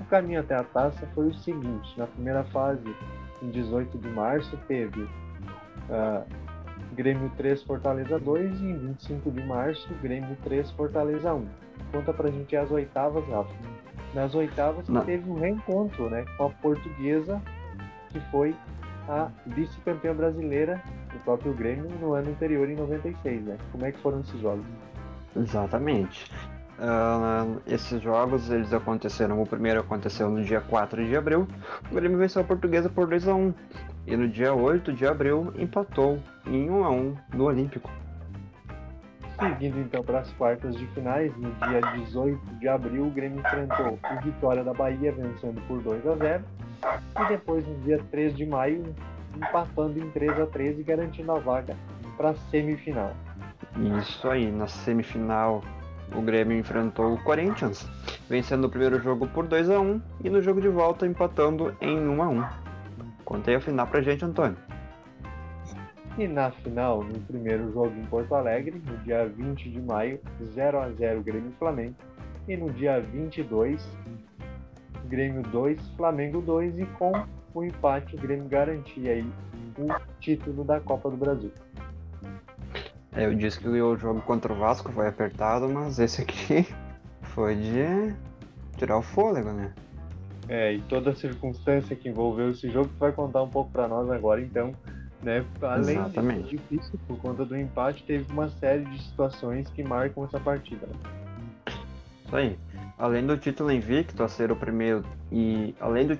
O caminho até a taça foi o seguinte: na primeira fase, em 18 de março, teve ah, Grêmio 3, Fortaleza 2 e em 25 de março, Grêmio 3, Fortaleza 1. Conta pra gente as oitavas, Rafa. Nas oitavas Na- teve um reencontro né, com a portuguesa, que foi a vice-campeã brasileira do próprio Grêmio no ano anterior, em 96. Né? Como é que foram esses jogos? Exatamente. Ah, esses jogos eles aconteceram. O primeiro aconteceu no dia 4 de abril. O Grêmio venceu a Portuguesa por 2 a 1 E no dia 8 de abril empatou em 1 a 1 no Olímpico. Seguindo então para as quartas de finais, no dia 18 de abril, o Grêmio enfrentou o Vitória da Bahia, vencendo por 2 a 0 E depois, no dia 3 de maio, empatando em 3 a 3 e garantindo a vaga para a semifinal. Isso aí, na semifinal o Grêmio enfrentou o Corinthians, vencendo o primeiro jogo por 2 a 1 e no jogo de volta empatando em 1 a 1. Contei a final pra gente, Antônio. E na final, no primeiro jogo em Porto Alegre, no dia 20 de maio, 0 a 0 Grêmio Flamengo. E no dia 22, Grêmio 2, Flamengo 2 e com o empate o Grêmio garantia aí o título da Copa do Brasil. É, eu disse que o jogo contra o Vasco foi apertado, mas esse aqui foi de tirar o fôlego, né? É, e toda a circunstância que envolveu esse jogo tu vai contar um pouco para nós agora, então, né? Além Exatamente. de difícil por conta do empate, teve uma série de situações que marcam essa partida. né? Isso aí. Além do título invicto a ser o primeiro e além do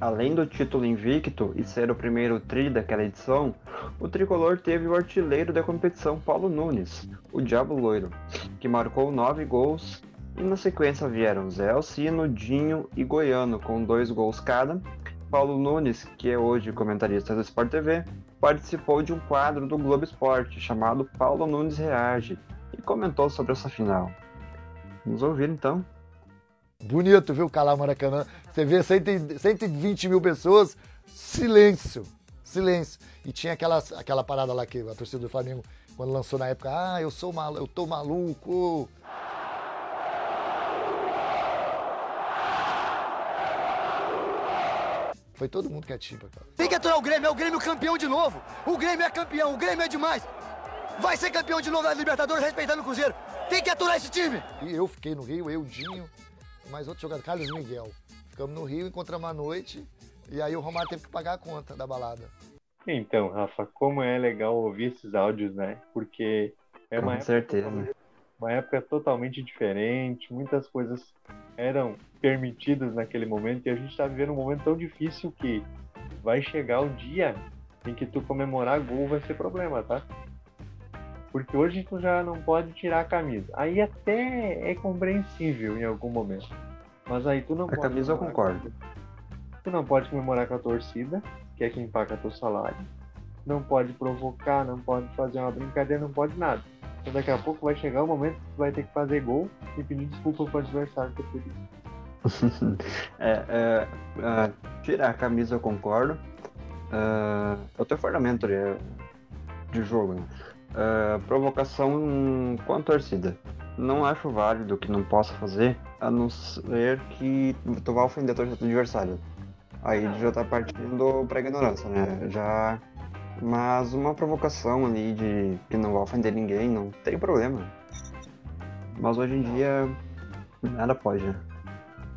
além do título invicto e ser o primeiro tri daquela edição, o tricolor teve o artilheiro da competição Paulo Nunes, o Diabo Loiro, que marcou nove gols e na sequência vieram Zé Alcino, Dinho e Goiano com dois gols cada. Paulo Nunes, que é hoje comentarista do Sport TV, participou de um quadro do Globo Esporte chamado Paulo Nunes Reage e comentou sobre essa final. Vamos ouvir então. Bonito, viu, Calar Maracanã? Você vê 120 mil pessoas, silêncio, silêncio. E tinha aquela, aquela parada lá que a torcida do Flamengo, quando lançou na época, ah, eu sou mal, eu tô maluco. Foi todo mundo quietinho, cara. Tem que aturar o Grêmio, é o Grêmio campeão de novo. O Grêmio é campeão, o Grêmio é demais. Vai ser campeão de novo da Libertadores, respeitando o Cruzeiro. Tem que aturar esse time. E eu fiquei no Rio, eu, Dinho, mais outro jogador, Carlos Miguel. Ficamos no Rio, encontramos à noite, e aí o Romário teve que pagar a conta da balada. Então, Rafa, como é legal ouvir esses áudios, né? Porque é uma Com certeza. Época, uma época totalmente diferente, muitas coisas eram permitidas naquele momento e a gente está vivendo um momento tão difícil que vai chegar o dia em que tu comemorar gol vai ser problema, tá? Porque hoje tu já não pode tirar a camisa. Aí até é compreensível em algum momento. Mas aí tu não a pode. A camisa eu concordo. Tu não pode comemorar com a torcida, que é quem paga teu salário. Não pode provocar, não pode fazer uma brincadeira, não pode nada. Então daqui a pouco vai chegar o momento que tu vai ter que fazer gol e pedir desculpa pro adversário por isso. é, é, é, tirar a camisa eu concordo. É o teu fundamento de, de jogo, né? Uh, provocação com a torcida. Não acho válido que não possa fazer, a não ser que tu vá ofender a torcida do adversário. Aí já tá partindo pra ignorância, né? Já. Mas uma provocação ali de que não vai ofender ninguém, não tem problema. Mas hoje em dia nada pode, né?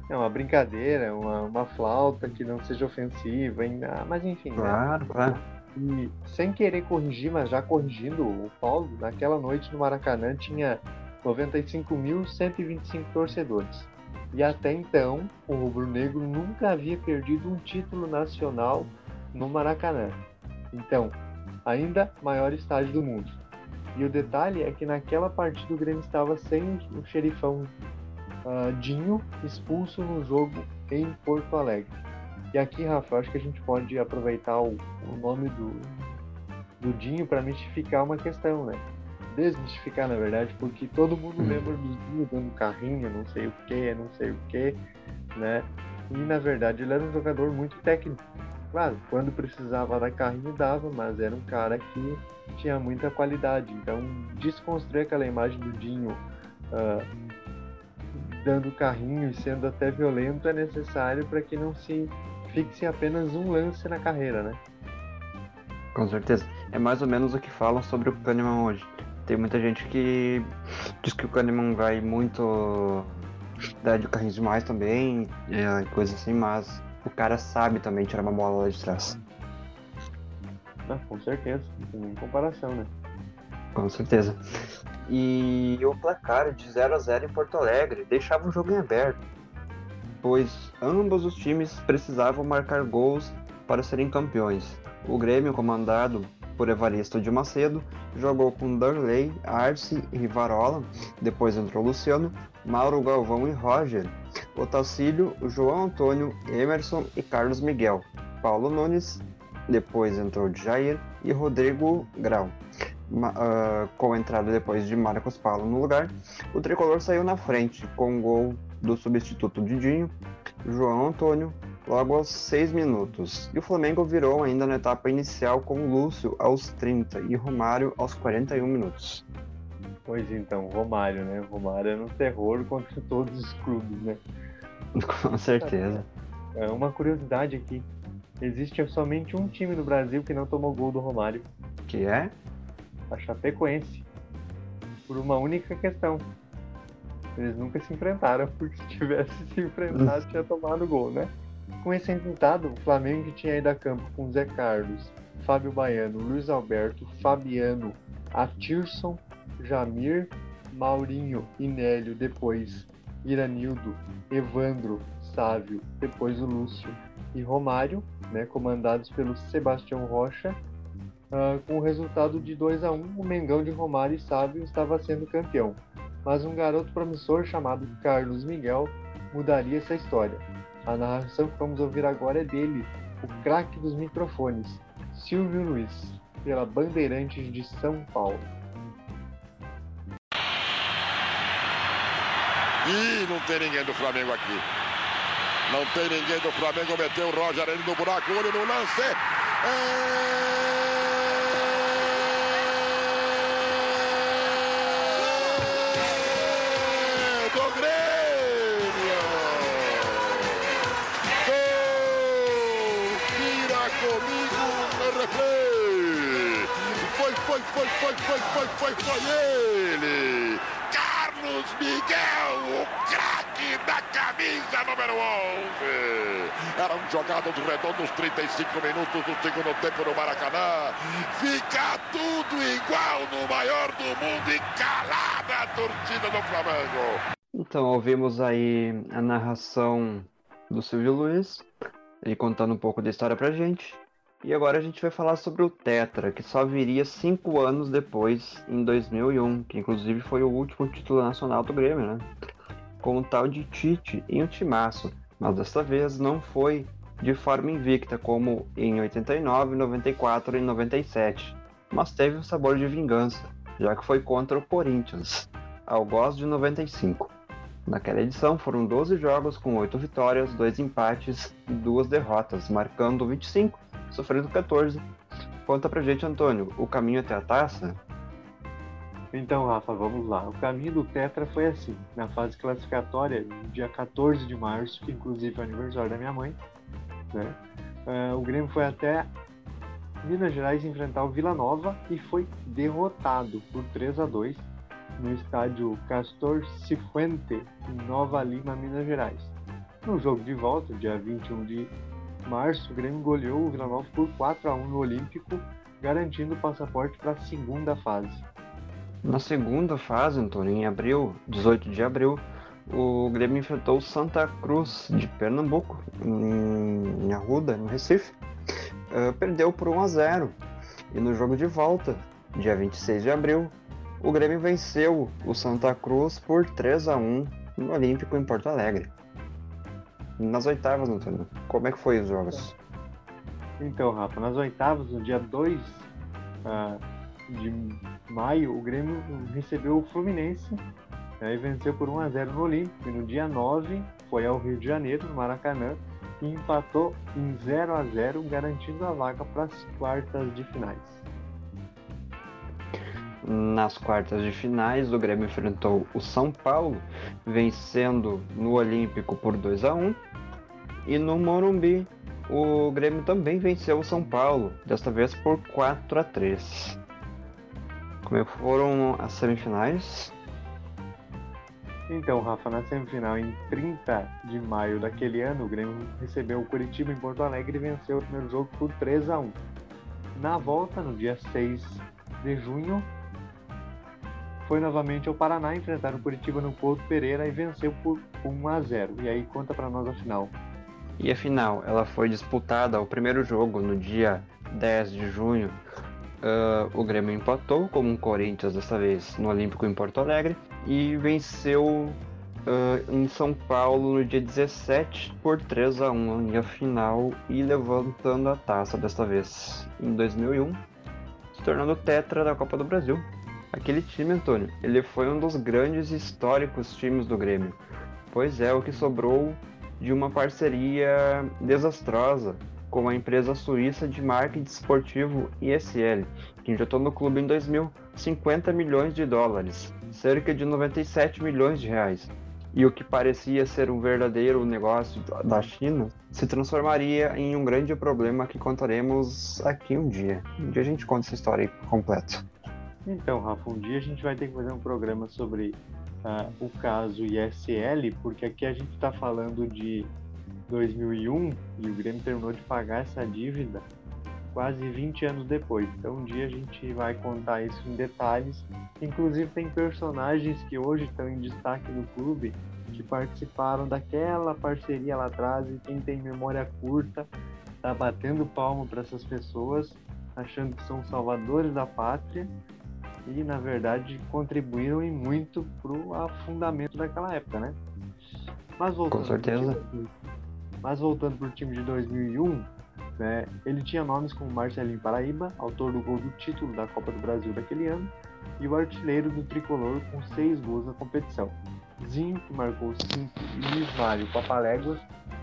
É uma brincadeira, uma, uma flauta que não seja ofensiva, ainda, mas enfim. Claro, né? claro. E sem querer corrigir, mas já corrigindo o Paulo, naquela noite no Maracanã tinha 95.125 torcedores. E até então, o Rubro Negro nunca havia perdido um título nacional no Maracanã. Então, ainda maior estádio do mundo. E o detalhe é que naquela partida o Grêmio estava sem o xerifão uh, Dinho expulso no jogo em Porto Alegre. E aqui, Rafa, acho que a gente pode aproveitar o, o nome do, do Dinho para mistificar uma questão, né? desmistificar, na verdade, porque todo mundo lembra do Dinho dando carrinho, não sei o que, não sei o que, né? E na verdade ele era um jogador muito técnico. Claro, quando precisava dar carrinho dava, mas era um cara que tinha muita qualidade. Então, desconstruir aquela imagem do Dinho uh, dando carrinho e sendo até violento é necessário para que não se fixe apenas um lance na carreira, né? Com certeza. É mais ou menos o que falam sobre o Kahneman hoje. Tem muita gente que diz que o Kahneman vai muito dar de carrinhos demais também, é, coisa assim, mas o cara sabe também tirar uma bola lá de trás. Ah, com certeza, em comparação, né? Com certeza. E o placar de 0 a 0 em Porto Alegre deixava o jogo em aberto, pois ambos os times precisavam marcar gols para serem campeões. O Grêmio, comandado por Evaristo de Macedo, jogou com Darley, Arce e Rivarola, depois entrou Luciano, Mauro Galvão e Roger, Otacílio, João Antônio, Emerson e Carlos Miguel, Paulo Nunes, depois entrou Jair e Rodrigo Grau. Uh, com a entrada depois de Marcos Paulo no lugar, o tricolor saiu na frente com o gol do substituto Didinho, João Antônio, logo aos 6 minutos. E o Flamengo virou ainda na etapa inicial com Lúcio aos 30 e Romário aos 41 minutos. Pois então, Romário, né? Romário era um terror contra todos os clubes, né? Com certeza. É uma curiosidade aqui. Existe somente um time no Brasil que não tomou gol do Romário. Que é? A Chapecoense. Por uma única questão. Eles nunca se enfrentaram, porque se tivesse se enfrentado, tinha tomado gol, né? Com esse resultado, o Flamengo tinha ido a campo com Zé Carlos, Fábio Baiano, Luiz Alberto, Fabiano, Atirson, Jamir, Maurinho, Inélio, depois Iranildo, Evandro, Sávio, depois o Lúcio e Romário, né, comandados pelo Sebastião Rocha. Uh, com o resultado de 2 a 1 um, o Mengão de Romário e Sávio estava sendo campeão. Mas um garoto promissor chamado Carlos Miguel mudaria essa história. A narração que vamos ouvir agora é dele, o craque dos microfones, Silvio Luiz, pela Bandeirantes de São Paulo. Ih, não tem ninguém do Flamengo aqui. Não tem ninguém do Flamengo. Meteu o Roger ali no buraco. Olho no lance. É... Foi, foi, foi, foi, foi, foi, ele. Carlos Miguel, o craque da camisa número 11. Era um jogado dos redondos 35 minutos do segundo tempo no Maracanã. Fica tudo igual no maior do mundo e calada a torcida do Flamengo. Então, ouvimos aí a narração do Silvio Luiz, ele contando um pouco da história pra gente. E agora a gente vai falar sobre o Tetra, que só viria cinco anos depois, em 2001, que inclusive foi o último título nacional do Grêmio, né? Com o tal de Tite em um timaço, mas desta vez não foi de forma invicta, como em 89, 94 e 97, mas teve um sabor de vingança, já que foi contra o Corinthians, ao gosto de 95. Naquela edição foram 12 jogos com 8 vitórias, 2 empates e 2 derrotas, marcando 25 sofrendo 14. Conta pra gente, Antônio, o caminho até a taça? Então, Rafa, vamos lá. O caminho do Tetra foi assim. Na fase classificatória, dia 14 de março, que inclusive é o aniversário da minha mãe, né? Uh, o Grêmio foi até Minas Gerais enfrentar o Vila Nova e foi derrotado por 3 a 2 no estádio Castor Cifuente, em Nova Lima, Minas Gerais. No jogo de volta, dia 21 de março, o Grêmio goleou o Vila Nova por 4 a 1 no Olímpico, garantindo o passaporte para a segunda fase. Na segunda fase, Antônio, em abril, 18 de abril, o Grêmio enfrentou Santa Cruz de Pernambuco, em Arruda, no Recife. Uh, perdeu por 1 a 0. E no jogo de volta, dia 26 de abril, o Grêmio venceu o Santa Cruz por 3 a 1 no Olímpico em Porto Alegre. Nas oitavas, Antônio, como é que foi os jogos? Então, Rafa, nas oitavas, no dia 2 uh, de maio, o Grêmio recebeu o Fluminense né, e venceu por 1 a 0 no Olímpico. E no dia 9 foi ao Rio de Janeiro, no Maracanã, e empatou em 0 a 0 garantindo a vaga para as quartas de finais. Nas quartas de finais, o Grêmio enfrentou o São Paulo, vencendo no Olímpico por 2 a 1 e no Morumbi, o Grêmio também venceu o São Paulo, desta vez por 4 a 3 Como é foram as semifinais? Então, Rafa, na semifinal, em 30 de maio daquele ano, o Grêmio recebeu o Curitiba em Porto Alegre e venceu o primeiro jogo por 3 a 1 Na volta, no dia 6 de junho, foi novamente ao Paraná enfrentar o Curitiba no Couto Pereira e venceu por 1 a 0. E aí conta para nós a final. E a final, ela foi disputada o primeiro jogo no dia 10 de junho. Uh, o Grêmio empatou como um Corinthians dessa vez no Olímpico em Porto Alegre e venceu uh, em São Paulo no dia 17 por 3 a 1 e a final e levantando a taça desta vez em 2001, se tornando tetra da Copa do Brasil. Aquele time, Antônio, ele foi um dos grandes históricos times do Grêmio, pois é o que sobrou de uma parceria desastrosa com a empresa suíça de marketing esportivo ISL, que injetou no clube em 2000 50 milhões de dólares, cerca de 97 milhões de reais. E o que parecia ser um verdadeiro negócio da China se transformaria em um grande problema que contaremos aqui um dia. Um dia a gente conta essa história completa. Então, Rafa, um dia a gente vai ter que fazer um programa sobre uh, o caso ISL, porque aqui a gente está falando de 2001 e o Grêmio terminou de pagar essa dívida quase 20 anos depois. Então um dia a gente vai contar isso em detalhes. Inclusive tem personagens que hoje estão em destaque no clube que participaram daquela parceria lá atrás e quem tem memória curta tá batendo palma para essas pessoas, achando que são salvadores da pátria e na verdade contribuíram e muito pro afundamento daquela época, né? Mas voltando Com certeza. Time, mas voltando pro time de 2001, né, ele tinha nomes como Marcelinho Paraíba, autor do gol do título da Copa do Brasil daquele ano, e o artilheiro do tricolor com seis gols na competição. Zinho, que marcou cinco, e Luiz Mário Papaléguas,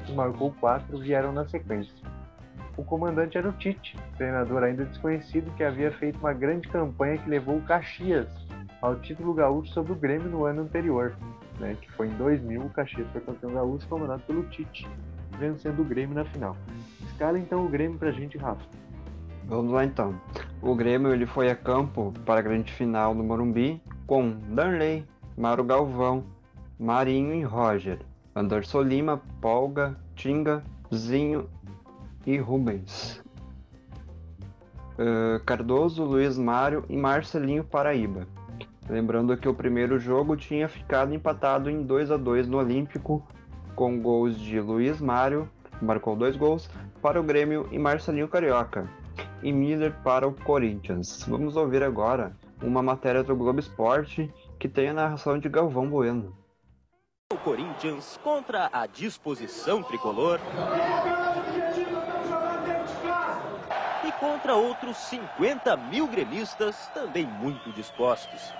que marcou quatro, vieram na sequência. O comandante era o Tite, treinador ainda desconhecido que havia feito uma grande campanha que levou o Caxias ao título gaúcho sobre o Grêmio no ano anterior, né, que foi em 2000 o Caxias foi campeão gaúcho comandado pelo Tite, vencendo o Grêmio na final. Escala então o Grêmio pra gente, Rafa. Vamos lá então. O Grêmio ele foi a campo para a grande final no Morumbi com Darley, Mauro Galvão, Marinho e Roger, Anderson Lima, Polga, Tinga, Zinho e Rubens. Uh, Cardoso, Luiz Mário e Marcelinho Paraíba. Lembrando que o primeiro jogo tinha ficado empatado em 2 a 2 no Olímpico, com gols de Luiz Mário, marcou dois gols, para o Grêmio e Marcelinho Carioca, e Miller para o Corinthians. Vamos ouvir agora uma matéria do Globo Esporte que tem a narração de Galvão Bueno. O Corinthians contra a disposição tricolor. Contra outros 50 mil gremistas também muito dispostos.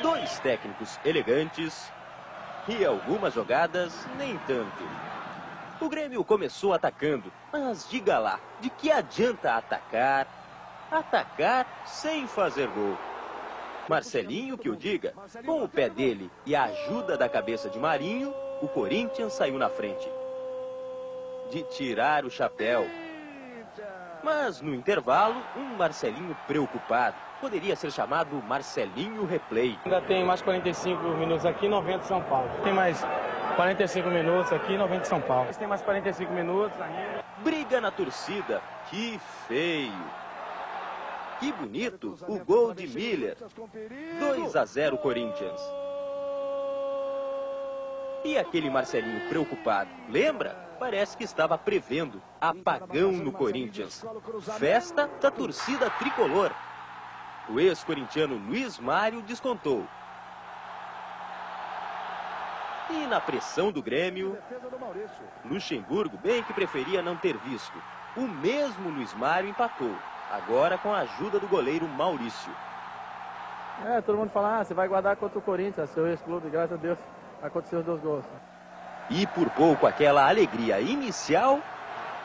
Dois técnicos elegantes e algumas jogadas nem tanto. O Grêmio começou atacando, mas diga lá, de que adianta atacar? Atacar sem fazer gol. Marcelinho que o diga, com o pé dele e a ajuda da cabeça de Marinho, o Corinthians saiu na frente. De tirar o chapéu. Mas no intervalo, um Marcelinho preocupado. Poderia ser chamado Marcelinho Replay. Ainda tem mais 45 minutos aqui, 90 São Paulo. Tem mais 45 minutos aqui, 90 São Paulo. Tem mais 45 minutos ainda. Briga na torcida. Que feio. Que bonito o gol de Miller. 2 a 0 Corinthians. E aquele Marcelinho preocupado, lembra? Parece que estava prevendo apagão no Corinthians. Festa da torcida tricolor. O ex-corintiano Luiz Mário descontou. E na pressão do Grêmio, Luxemburgo bem que preferia não ter visto. O mesmo Luiz Mário empatou. Agora com a ajuda do goleiro Maurício. É, todo mundo fala, ah, você vai guardar contra o Corinthians, seu ex-clube, graças a Deus, aconteceu os dois gols. E por pouco aquela alegria inicial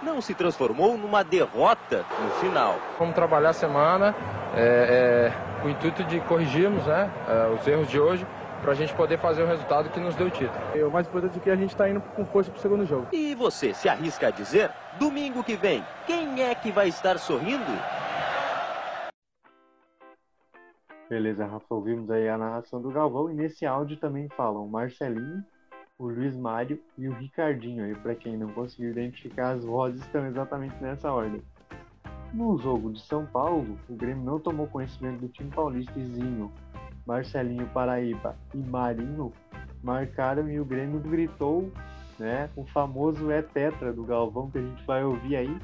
não se transformou numa derrota no final. Vamos trabalhar a semana é, é, com o intuito de corrigirmos né, é, os erros de hoje para a gente poder fazer o resultado que nos deu o título. E o mais importante é que a gente está indo com força para o segundo jogo. E você se arrisca a dizer, domingo que vem, quem é que vai estar sorrindo? Beleza, Rafa, ouvimos aí a narração do Galvão e nesse áudio também falam Marcelinho, o Luiz Mário e o Ricardinho aí, para quem não conseguiu identificar, as vozes estão exatamente nessa ordem. No jogo de São Paulo, o Grêmio não tomou conhecimento do time paulista Zinho, Marcelinho Paraíba e Marinho marcaram e o Grêmio gritou, né, o famoso é tetra do Galvão que a gente vai ouvir aí.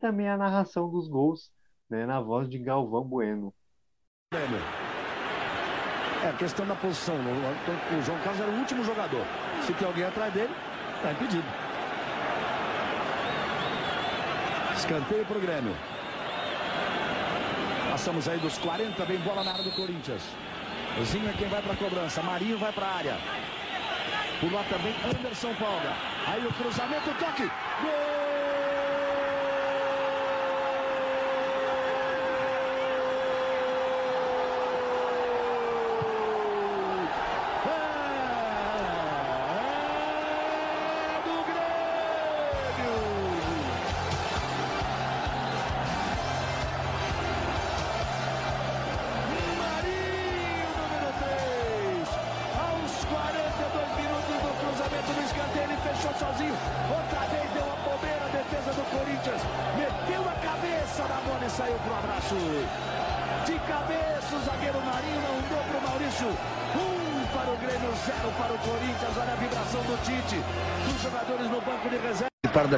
Também a narração dos gols, né, na voz de Galvão Bueno. É, questão da posição. O João Carlos era o último jogador. Se tem alguém atrás dele, está impedido. Escanteio para o Grêmio. Passamos aí dos 40, vem bola na área do Corinthians. Zinho é quem vai para a cobrança. Marinho vai para a área. Lá também Anderson Palga. Aí o cruzamento, toque. Gol!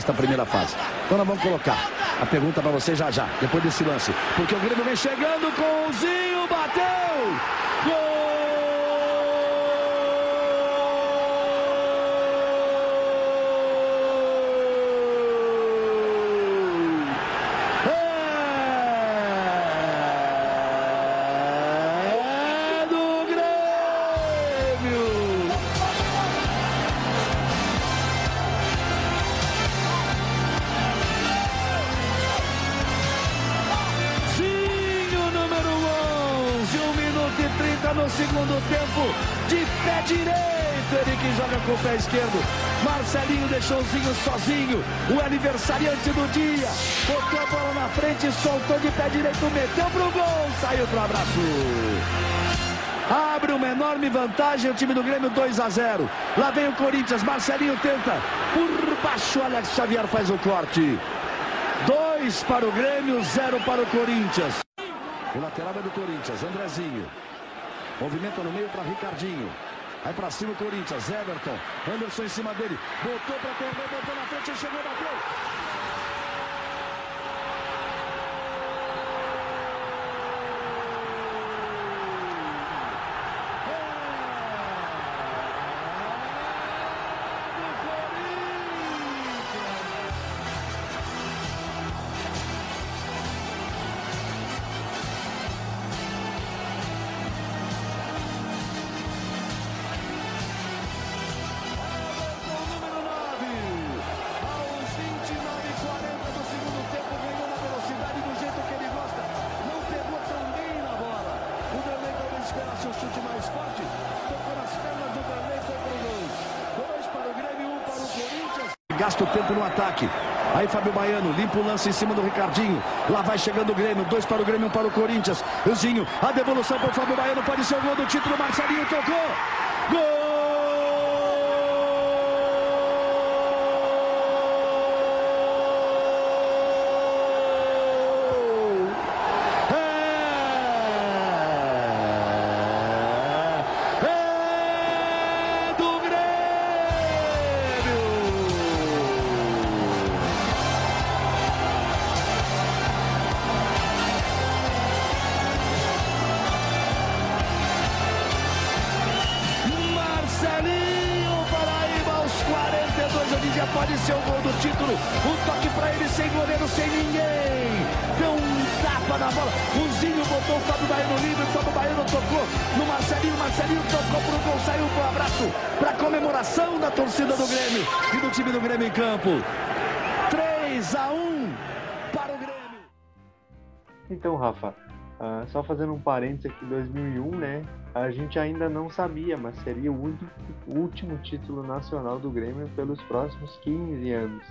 Desta primeira fase. Então nós vamos colocar a pergunta para você já já, depois desse lance. Porque o Grêmio vem chegando com o Zinho, bateu! Marcelinho deixou o Zinho sozinho. O aniversariante do dia. Botou a bola na frente, soltou de pé direito, meteu pro gol. Saiu pro abraço. Abre uma enorme vantagem o time do Grêmio 2 a 0. Lá vem o Corinthians, Marcelinho tenta. Por baixo, Alex Xavier faz o corte. 2 para o Grêmio, 0 para o Corinthians. O lateral é do Corinthians, Andrezinho. Movimenta no meio para Ricardinho. Aí para cima o Corinthians, Everton. Anderson em cima dele. Botou para correr, botou na frente, chegou, bateu. Gasta o tempo no ataque. Aí Fábio Baiano limpa o lance em cima do Ricardinho. Lá vai chegando o Grêmio. Dois para o Grêmio, um para o Corinthians. O Zinho, a devolução para o Fábio Baiano. Pode ser o gol do título. Marcelinho tocou. Gol! Rafa, ah, só fazendo um parênteses aqui, 2001, né? A gente ainda não sabia, mas seria o, único- o último título nacional do Grêmio pelos próximos 15 anos.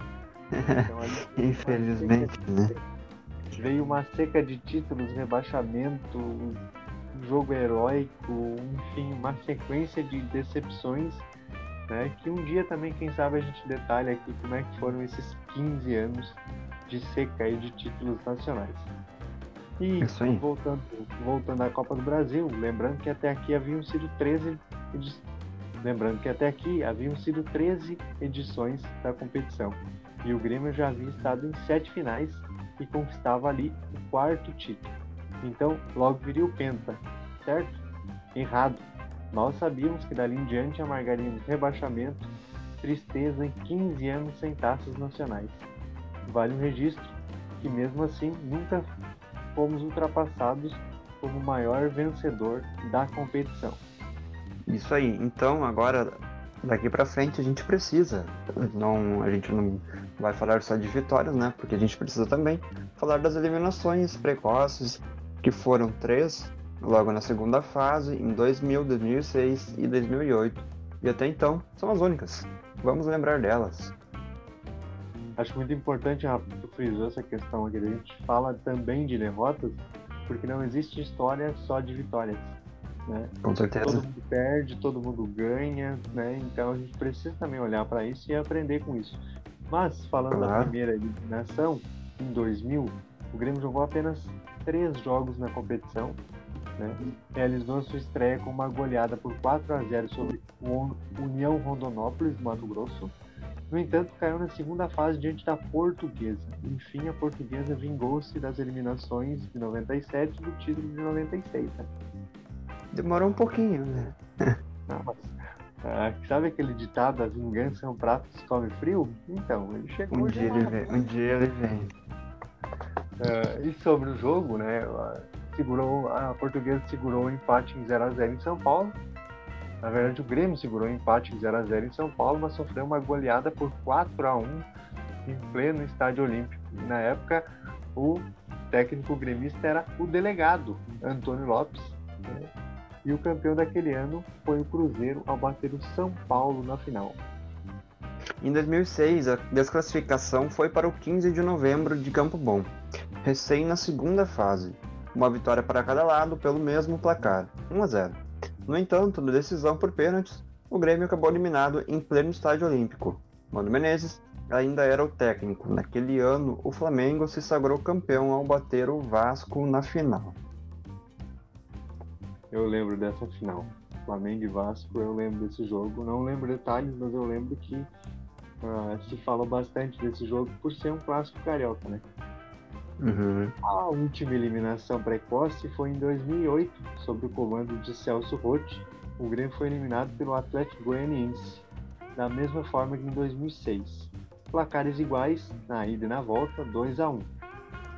Então, Infelizmente, né? Veio uma seca de títulos, rebaixamento, um jogo heróico, enfim, uma sequência de decepções, né? Que um dia também, quem sabe, a gente detalha aqui como é que foram esses 15 anos de seca aí de títulos nacionais. E Isso aí. voltando, voltando à Copa do Brasil, lembrando que até aqui haviam sido 13 edi- lembrando que até aqui haviam sido 13 edições da competição. E o Grêmio já havia estado em sete finais e conquistava ali o quarto título. Então, logo viria o Penta, certo? Errado. Mal sabíamos que dali em diante amargaríamos rebaixamento, tristeza em 15 anos sem taças nacionais. Vale um registro que mesmo assim nunca fomos ultrapassados como o maior vencedor da competição. Isso aí. Então, agora, daqui pra frente, a gente precisa. Não, a gente não vai falar só de vitórias, né? Porque a gente precisa também falar das eliminações precoces, que foram três, logo na segunda fase, em 2000, 2006 e 2008. E até então, são as únicas. Vamos lembrar delas. Acho muito importante, Rafa, tu frisou essa questão aqui. A gente fala também de derrotas, porque não existe história só de vitórias. Né? Com certeza. Todo mundo perde, todo mundo ganha, né? Então a gente precisa também olhar para isso e aprender com isso. Mas, falando da Claro. primeira eliminação, em 2000, o Grêmio jogou apenas três jogos na competição. Né? Realizou sua estreia com uma goleada por 4 a 0 sobre o União Rondonópolis, do Mato Grosso. No entanto, caiu na segunda fase diante da Portuguesa. Enfim, a Portuguesa vingou-se das eliminações de 97 e do título de 96. Né? Demorou um pouquinho, né? Não, mas, ah, sabe aquele ditado, a vingança é um prato que se come frio? Então, ele chegou Um dia ele vem. Um dia ele vem. Ah, e sobre o jogo, né? Segurou, a portuguesa segurou o empate em 0x0 em São Paulo. Na verdade, o Grêmio segurou o empate em 0x0 em São Paulo, mas sofreu uma goleada por 4x1 em pleno estádio olímpico. E, na época, o técnico gremista era o delegado, Antônio Lopes. né? E o campeão daquele ano foi o Cruzeiro ao bater o São Paulo na final. Em 2006, a desclassificação foi para o 15 de novembro de Campo Bom, recém na segunda fase. Uma vitória para cada lado pelo mesmo placar, 1 a 0. No entanto, na decisão por pênaltis, o Grêmio acabou eliminado em pleno estádio olímpico. Mano Menezes ainda era o técnico. Naquele ano, o Flamengo se sagrou campeão ao bater o Vasco na final. Eu lembro dessa final. Flamengo e Vasco, eu lembro desse jogo. Não lembro detalhes, mas eu lembro que uh, se falou bastante desse jogo por ser um clássico carioca, né? Uhum. A última eliminação precoce foi em 2008, sob o comando de Celso Rotti. O Grêmio foi eliminado pelo Atlético Goianiense, da mesma forma que em 2006. Placares iguais na ida e na volta, 2 a 1.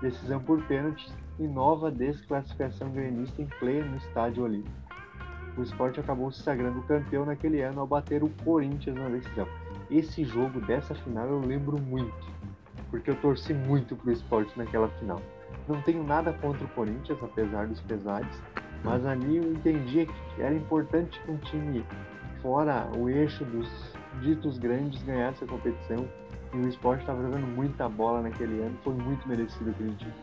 Decisão por pênaltis e nova desclassificação gremista em pleno estádio olímpico. O esporte acabou se sagrando campeão naquele ano ao bater o Corinthians na decisão. Esse jogo dessa final eu lembro muito, porque eu torci muito pro esporte naquela final. Não tenho nada contra o Corinthians, apesar dos pesares, mas ali eu entendia que era importante que um time fora o eixo dos ditos grandes ganhasse a competição e o esporte estava jogando muita bola naquele ano, foi muito merecido aquele título.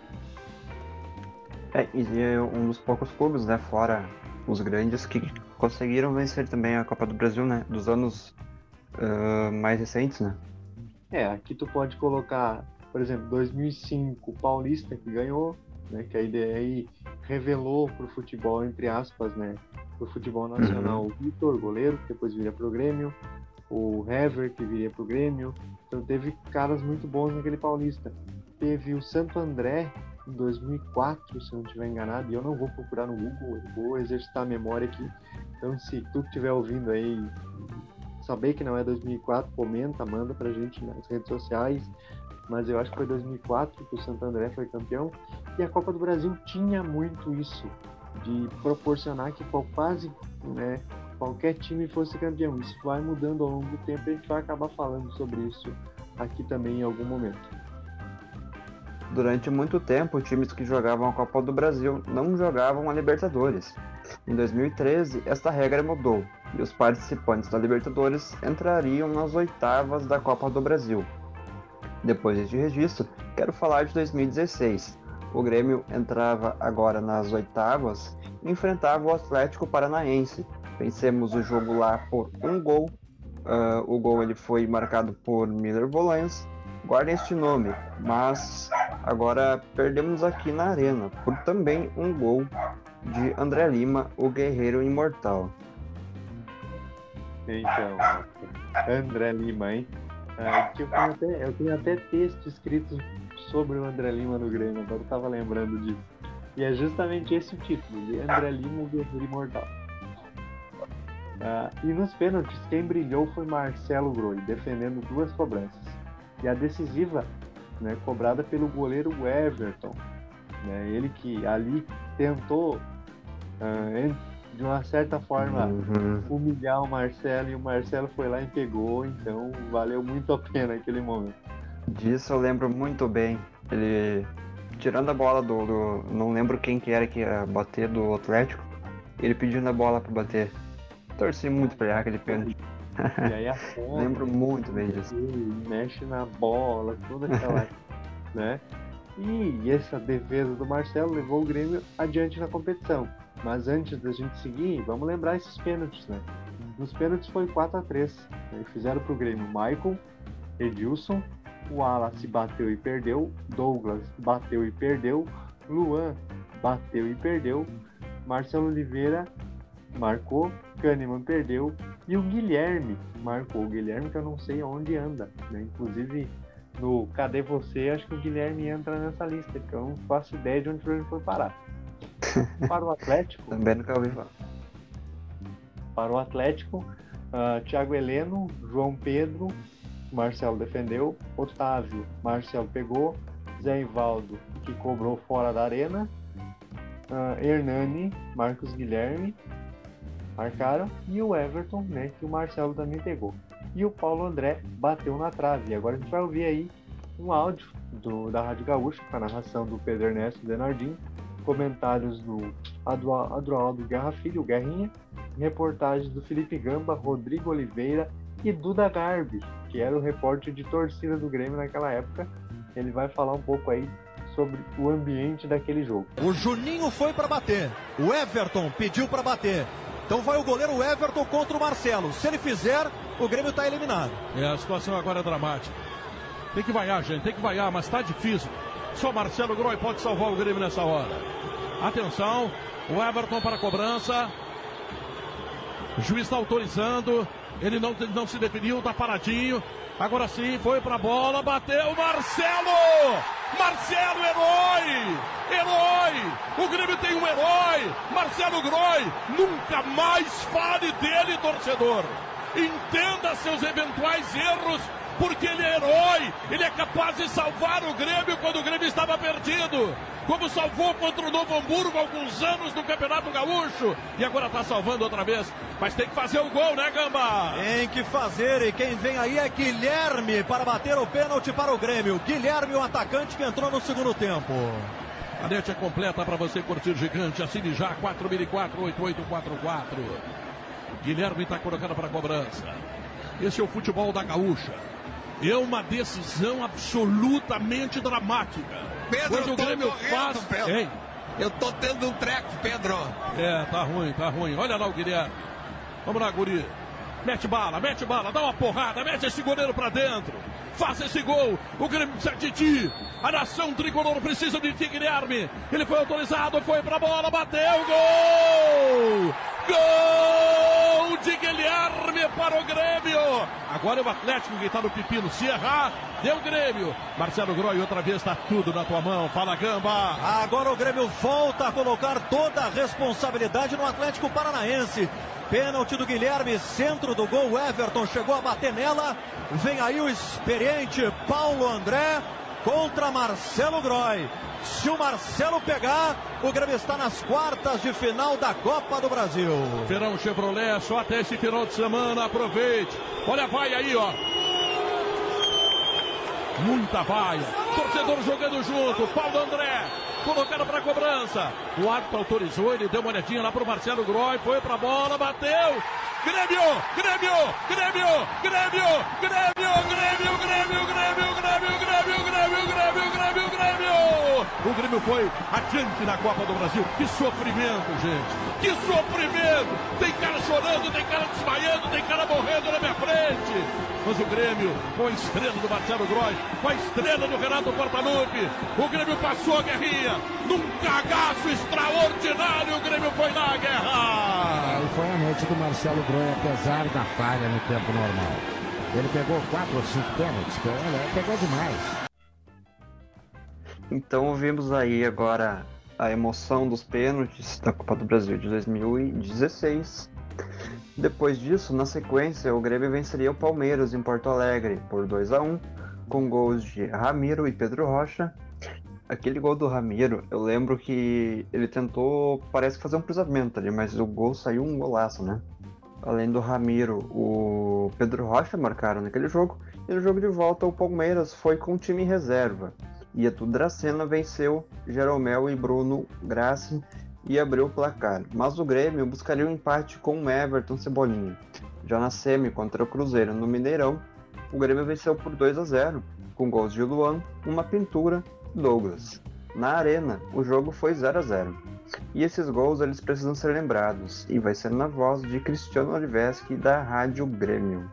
É, e é um dos poucos clubes, né, fora os grandes, que conseguiram vencer também a Copa do Brasil, né, dos anos uh, mais recentes, né. É, aqui tu pode colocar, por exemplo, 2005, o Paulista que ganhou, né, que a ideia aí revelou pro futebol, entre aspas, né, pro futebol nacional, uhum. o Vitor, goleiro, que depois viria pro Grêmio, o Hever, que viria pro Grêmio, então teve caras muito bons naquele Paulista. Teve o Santo André, em 2004, se eu não estiver enganado, e eu não vou procurar no Google, eu vou exercitar a memória aqui. Então, se tu estiver ouvindo aí, saber que não é 2004, comenta, manda pra gente nas redes sociais. Mas eu acho que foi 2004 que o Santo André foi campeão. E a Copa do Brasil tinha muito isso, de proporcionar que quase né, qualquer time fosse campeão. Isso vai mudando ao longo do tempo e a gente vai acabar falando sobre isso aqui também em algum momento. Durante muito tempo, times que jogavam a Copa do Brasil não jogavam a Libertadores. Em 2013, esta regra mudou e os participantes da Libertadores entrariam nas oitavas da Copa do Brasil. Depois deste registro, quero falar de 2016. O Grêmio entrava agora nas oitavas e enfrentava o Atlético Paranaense. Vencemos o jogo lá por um gol. Uh, o gol ele foi marcado por Miller Volans guardem este nome, mas agora perdemos aqui na arena por também um gol de André Lima, o guerreiro imortal. Então, André Lima, hein? Ah, eu, tenho até, eu tenho até texto escrito sobre o André Lima no Grêmio, agora eu tava lembrando disso. E é justamente esse o título, André Lima, o guerreiro imortal. Ah, e nos pênaltis, quem brilhou foi Marcelo Groi, defendendo duas cobranças e a decisiva, né, cobrada pelo goleiro Everton. Né, ele que ali tentou, uh, de uma certa forma, uhum. humilhar o Marcelo e o Marcelo foi lá e pegou, então valeu muito a pena aquele momento. Disso eu lembro muito bem. Ele tirando a bola do, do, não lembro quem que era que ia bater do Atlético, ele pedindo a bola para bater. Torci muito pra aquele pênalti. E aí a Lembro muito bem disso. Mexe na bola, toda aquela. né? E essa defesa do Marcelo levou o Grêmio adiante na competição. Mas antes da gente seguir, vamos lembrar esses pênaltis, né? Nos pênaltis foi 4 a 3 né? Fizeram pro Grêmio Michael, Edilson, o Wallace bateu e perdeu, Douglas bateu e perdeu, Luan bateu e perdeu, Marcelo Oliveira marcou, Kahneman perdeu e o Guilherme marcou. O Guilherme que eu não sei onde anda. Né? Inclusive no Cadê Você, acho que o Guilherme entra nessa lista, que eu não faço ideia de onde ele foi parar. Para o Atlético. Também nunca ouvi falar. Para o Atlético, uh, Thiago Heleno, João Pedro, Marcelo defendeu, Otávio, Marcelo pegou, Zé Ivaldo, que cobrou fora da arena, uh, Hernani, Marcos Guilherme, marcaram, e o Everton, né, que o Marcelo também pegou. E o Paulo André bateu na trave. E agora a gente vai ouvir aí um áudio do, da Rádio Gaúcha, com a narração do Pedro Ernesto Denardim, comentários do Adroaldo Guerra Filho, Guerrinha, reportagens do Felipe Gamba, Rodrigo Oliveira e Duda Garbi, que era o repórter de torcida do Grêmio naquela época. Ele vai falar um pouco aí sobre o ambiente daquele jogo. O Juninho foi para bater. O Everton pediu para bater. Então vai o goleiro Everton contra o Marcelo. Se ele fizer, o Grêmio está eliminado. É, a situação agora é dramática. Tem que vaiar, gente, tem que vaiar, mas tá difícil. Só Marcelo Groi pode salvar o Grêmio nessa hora. Atenção, o Everton para a cobrança. O juiz está autorizando. Ele não, não se definiu, tá paradinho. Agora sim, foi pra bola, bateu Marcelo! Marcelo, herói! Herói! O Grêmio tem um herói! Marcelo Groi! Nunca mais fale dele, torcedor! Entenda seus eventuais erros, porque ele é herói! Ele é capaz de salvar o Grêmio quando o Grêmio estava perdido! Como salvou contra o Novo Hamburgo há alguns anos no Campeonato Gaúcho! E agora está salvando outra vez. Mas tem que fazer o gol, né, Gamba? Tem que fazer e quem vem aí é Guilherme para bater o pênalti para o Grêmio. Guilherme, o atacante que entrou no segundo tempo. A net é completa para você curtir gigante. Assine já 4004-8844. Guilherme está colocando para cobrança. Esse é o futebol da gaúcha. É uma decisão absolutamente dramática. Pedro, Hoje o Grêmio faz. Pedro. Hein? Eu tô tendo um treco, Pedro. É, tá ruim, tá ruim. Olha lá o Guilherme. Vamos lá, guri. Mete bala, mete bala, dá uma porrada, mete esse goleiro pra dentro. Faça esse gol. O Grêmio precisa de ti. A nação tricolor precisa de ti, Guilherme. Ele foi autorizado, foi pra bola, bateu, gol! Gol de Guilherme para o Grêmio. Agora é o Atlético que tá no pepino. Se errar, deu Grêmio. Marcelo Groi, outra vez tá tudo na tua mão. Fala, Gamba. Agora o Grêmio volta a colocar toda a responsabilidade no Atlético Paranaense. Pênalti do Guilherme, centro do gol. Everton chegou a bater nela. Vem aí o experiente Paulo André contra Marcelo Groi. Se o Marcelo pegar, o Grêmio está nas quartas de final da Copa do Brasil. Verão Chevrolet, só até esse final de semana, aproveite. Olha, vai aí, ó. Muita vaia. Torcedor jogando junto. Paulo André. Colocando para cobrança. O árbitro autorizou, ele deu uma olhadinha lá pro Marcelo Groi, foi pra bola, bateu. Grêmio, Grêmio, Grêmio, Grêmio, Grêmio, Grêmio, Grêmio, Grêmio, Grêmio, Grêmio, Grêmio, Grêmio, Grêmio, Grêmio. O Grêmio foi adiante na Copa do Brasil. Que sofrimento, gente. Que sofrimento. Tem cara chorando, tem cara desmaiando, tem cara morrendo na minha frente. Mas o Grêmio, com a estrela do Marcelo Groy, com a estrela do Renato Portaluppi, o Grêmio passou a guerrinha. Num cagaço extraordinário, o Grêmio foi na guerra. Foi a noite do Marcelo Groi, apesar da falha no tempo normal. Ele pegou quatro ou cinco pênaltis, pegou demais. Então vimos aí agora a emoção dos pênaltis da Copa do Brasil de 2016. Depois disso, na sequência, o Grêmio venceria o Palmeiras em Porto Alegre por 2 a 1 com gols de Ramiro e Pedro Rocha. Aquele gol do Ramiro, eu lembro que ele tentou, parece que fazer um cruzamento ali, mas o gol saiu um golaço, né? Além do Ramiro, o Pedro Rocha marcaram naquele jogo. E no jogo de volta, o Palmeiras foi com o time em reserva. E a Dracena venceu Jeromel e Bruno Grassi e abriu o placar. Mas o Grêmio buscaria um empate com o Everton Cebolinha. Já na semi contra o Cruzeiro no Mineirão, o Grêmio venceu por 2 a 0, com gols de Luan, uma pintura Douglas. Na arena, o jogo foi 0 a 0. E esses gols eles precisam ser lembrados, e vai ser na voz de Cristiano Oliveski da Rádio Grêmio.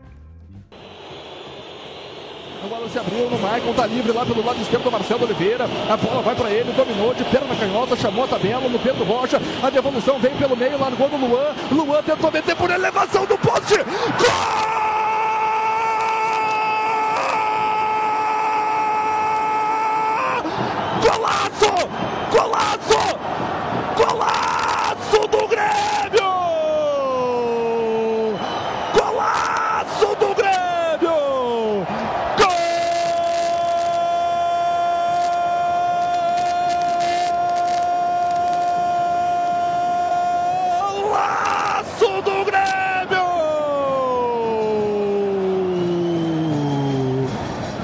O bola se abriu no Maicon, tá livre lá pelo lado esquerdo do Marcelo Oliveira. A bola vai para ele, dominou de perna canhota, chamou a tabela no Pedro Rocha. A devolução vem pelo meio, largou no Luan. Luan tentou meter por elevação do poste. Golaço! Golaço! Golaço do Grêmio! Golaço do Grêmio! Golaço do Grêmio!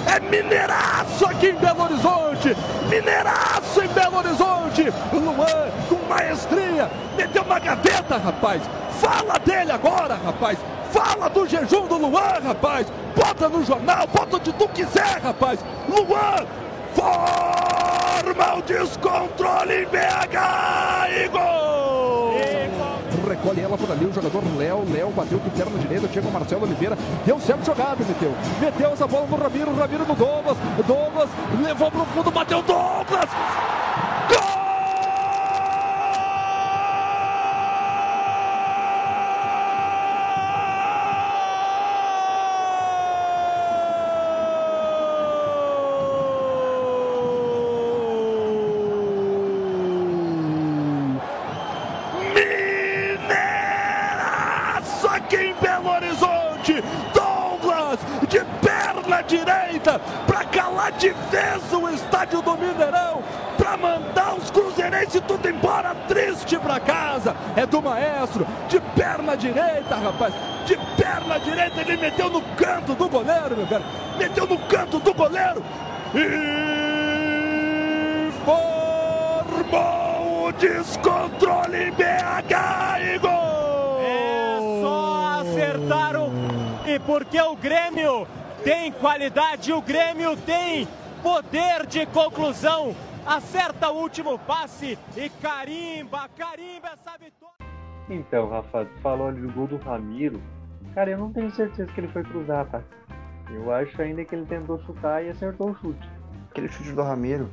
É mineiraço aqui em Belo Horizonte! Mineiraço! Luan com maestria. Meteu uma gaveta, rapaz. Fala dele agora, rapaz. Fala do jejum do Luan, rapaz. Bota no jornal, bota onde tu quiser, rapaz. Luan forma o descontrole em BH e gol! Recolhe ela por ali, o jogador Léo. Léo bateu de perna direita, chega o Marcelo Oliveira. Deu certo jogado, meteu. Meteu essa bola no Ramiro, Ramiro no Douglas. Douglas levou pro fundo, bateu Douglas! Rapaz. De perna direita ele meteu no canto do goleiro, meu velho. Meteu no canto do goleiro. E formou o descontrole em BH e gol! É só acertar o. E porque o Grêmio tem qualidade, o Grêmio tem poder de conclusão. Acerta o último passe e carimba, carimba. Então, Rafa, tu falou ali do gol do Ramiro. Cara, eu não tenho certeza que ele foi cruzar, tá? Eu acho ainda que ele tentou chutar e acertou o chute. Aquele chute do Ramiro,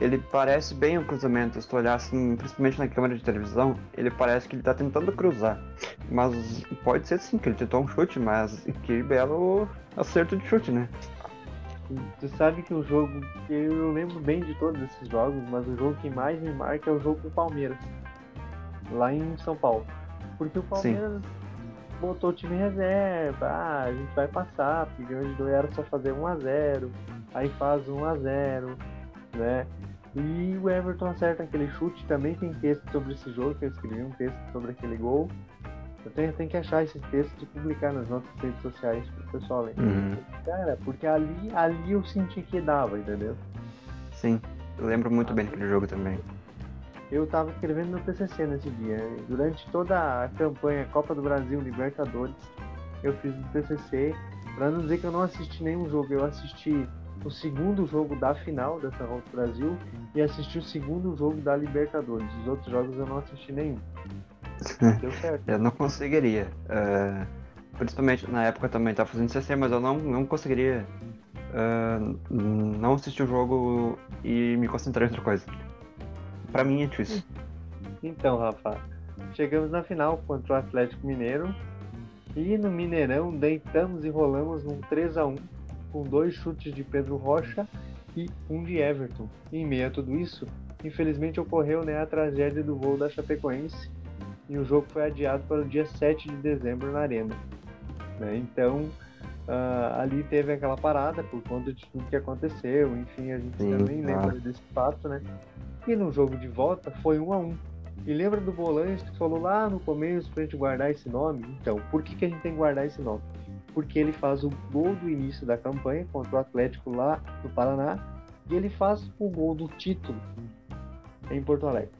ele parece bem um cruzamento. Se tu olhar assim, principalmente na câmera de televisão, ele parece que ele tá tentando cruzar. Mas pode ser sim que ele tentou um chute, mas que belo acerto de chute, né? Tu sabe que o jogo, eu lembro bem de todos esses jogos, mas o jogo que mais me marca é o jogo com o Palmeiras, lá em São Paulo. Porque o Palmeiras botou o time em reserva, ah, a gente vai passar, porque hoje não era só fazer 1x0, aí faz 1x0, né? E o Everton acerta aquele chute, também tem texto sobre esse jogo, que eu escrevi um texto sobre aquele gol. Eu tenho, tenho que achar esses textos e publicar nas nossas redes sociais pro pessoal ler. Uhum. Cara, porque ali, ali eu senti que dava, entendeu? Sim, eu lembro muito bem daquele jogo também. Eu tava escrevendo meu TCC nesse dia. Durante toda a campanha Copa do Brasil, Libertadores, eu fiz um TCC. Pra não dizer que eu não assisti nenhum jogo, eu assisti o segundo jogo da final dessa Copa do Brasil e assisti o segundo jogo da Libertadores. Os outros jogos eu não assisti nenhum. Deu certo. eu não conseguiria. eh, principalmente na época eu também tava fazendo CC, mas eu não, não conseguiria eh, não assistir o jogo e me concentrar em outra coisa. Pra mim é difícil. Então, Rafa, chegamos na final contra o Atlético Mineiro e no Mineirão deitamos e rolamos num 3 a 1 com dois chutes de Pedro Rocha e um de Everton. E em meio a tudo isso, infelizmente ocorreu né, a tragédia do gol da Chapecoense e o jogo foi adiado para o dia 7 de dezembro na Arena. né? Então, ah, ali teve aquela parada por conta de tudo que aconteceu, enfim, a gente Sim, também claro. lembra desse fato, né? E no jogo de volta foi um a um. E lembra do Bolanhos que falou lá no começo pra gente guardar esse nome? Então, por que, que a gente tem que guardar esse nome? Porque ele faz o gol do início da campanha contra o Atlético lá no Paraná e ele faz o gol do título em Porto Alegre.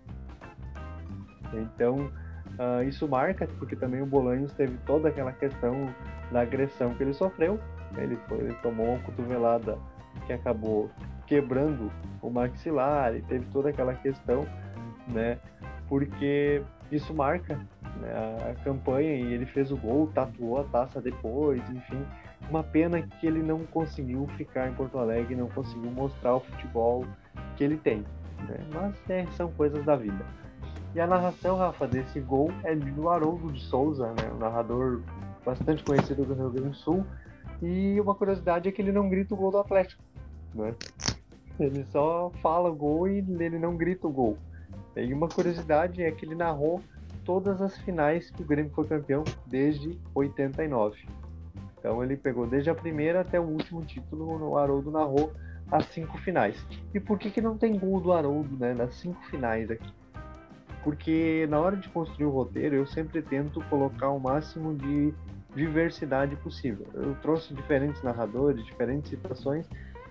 Então, ah, isso marca, porque também o Bolanhos teve toda aquela questão da agressão que ele sofreu. Ele, foi, ele tomou uma cotovelada que acabou quebrando o maxilar e teve toda aquela questão, né? Porque isso marca né, a, campanha e ele fez o gol, tatuou a taça depois, enfim. Uma pena que ele não conseguiu ficar em Porto Alegre, não conseguiu mostrar o futebol que ele tem, né? Mas é, são coisas da vida. E a narração, Rafa, desse gol é do Haroldo de Souza, né? Um narrador bastante conhecido do Rio Grande do Sul. E uma curiosidade é que ele não grita o gol do Atlético, né? Ele só fala gol e ele não grita o gol. E uma curiosidade é que ele narrou todas as finais que o Grêmio foi campeão desde 89. Então ele pegou desde a primeira até o último título, o Haroldo narrou as cinco finais. E por que, que não tem gol do Haroldo né, nas cinco finais aqui? Porque na hora de construir o roteiro eu sempre tento colocar o máximo de diversidade possível. Eu trouxe diferentes narradores, diferentes situações,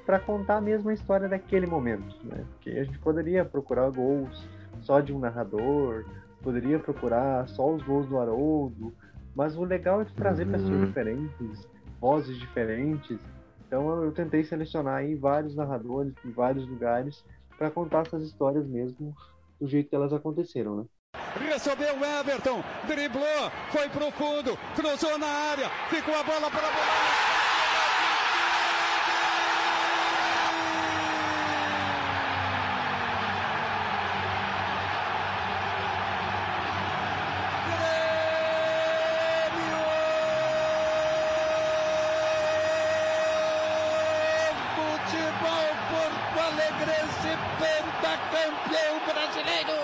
para contar mesmo a história daquele momento, né? Porque a gente poderia procurar gols só de um narrador, poderia procurar só os gols do Haroldo, mas o legal é trazer Uhum. pessoas diferentes, vozes diferentes. Então eu tentei selecionar aí vários narradores em vários lugares para contar essas histórias mesmo do jeito que elas aconteceram, né? Recebeu o Everton, driblou, foi pro fundo, cruzou na área, ficou a bola para a bola. Futebol Porto Alegrense, pentacampeão brasileiro.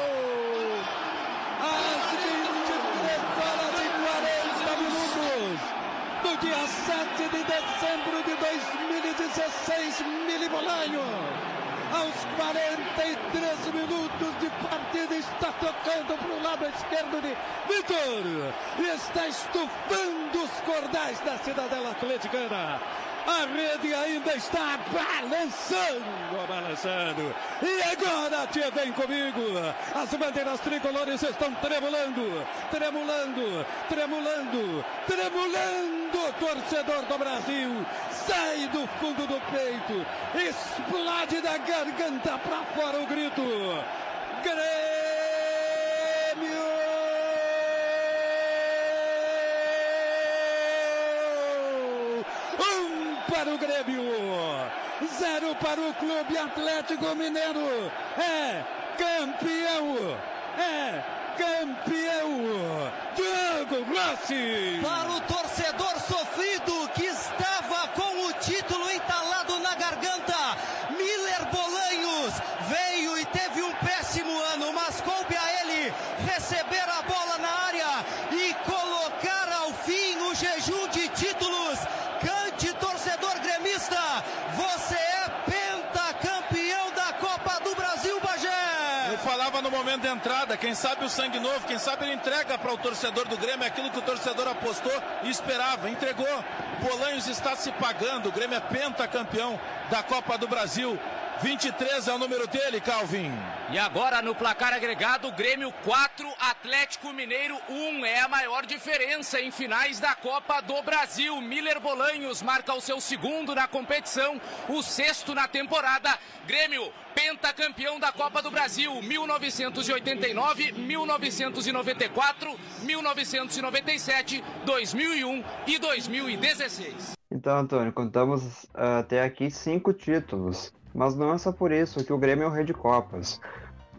Às 23 horas e 40 minutos do dia 7 de dezembro de 2016, Mili Bolanho. Aos 43 minutos de partida está tocando para o lado esquerdo de Vitor. Está estufando os cordais da cidadela atleticana. A rede ainda está balançando, balançando. E agora, tia, vem comigo. As bandeiras tricolores estão tremulando, tremulando, tremulando, tremulando. Torcedor do Brasil sai do fundo do peito, explode da garganta para fora o grito. Grêmio! Para o Grêmio, zero para o Clube Atlético Mineiro. É campeão! É campeão! Diogo Rossi! Para o torcedor sofrido que estava com o título entalado na garganta, Miller Bolanhos veio e teve um péssimo ano, mas coube a ele receber a bola na área e colocar ao fim o jejum de títulos. Cante, torcedor gremista, você é pentacampeão da Copa do Brasil, Bagé! Eu da entrada, quem sabe o sangue novo, quem sabe ele entrega para o torcedor do Grêmio aquilo que o torcedor apostou e esperava, entregou. Bolanhos está se pagando, o Grêmio é pentacampeão da Copa do Brasil. 23 é o número dele, Calvin. E agora no placar agregado, Grêmio 4, Atlético Mineiro 1. É a maior diferença em finais da Copa do Brasil. Miller Bolanhos marca o seu segundo na competição, o sexto na temporada. Grêmio, pentacampeão da Copa do Brasil, 1989, 1994, 1997, 2001 e 2016. Então, Antônio, contamos ah, até aqui cinco títulos. Mas não é só por isso que o Grêmio é o rei de Copas.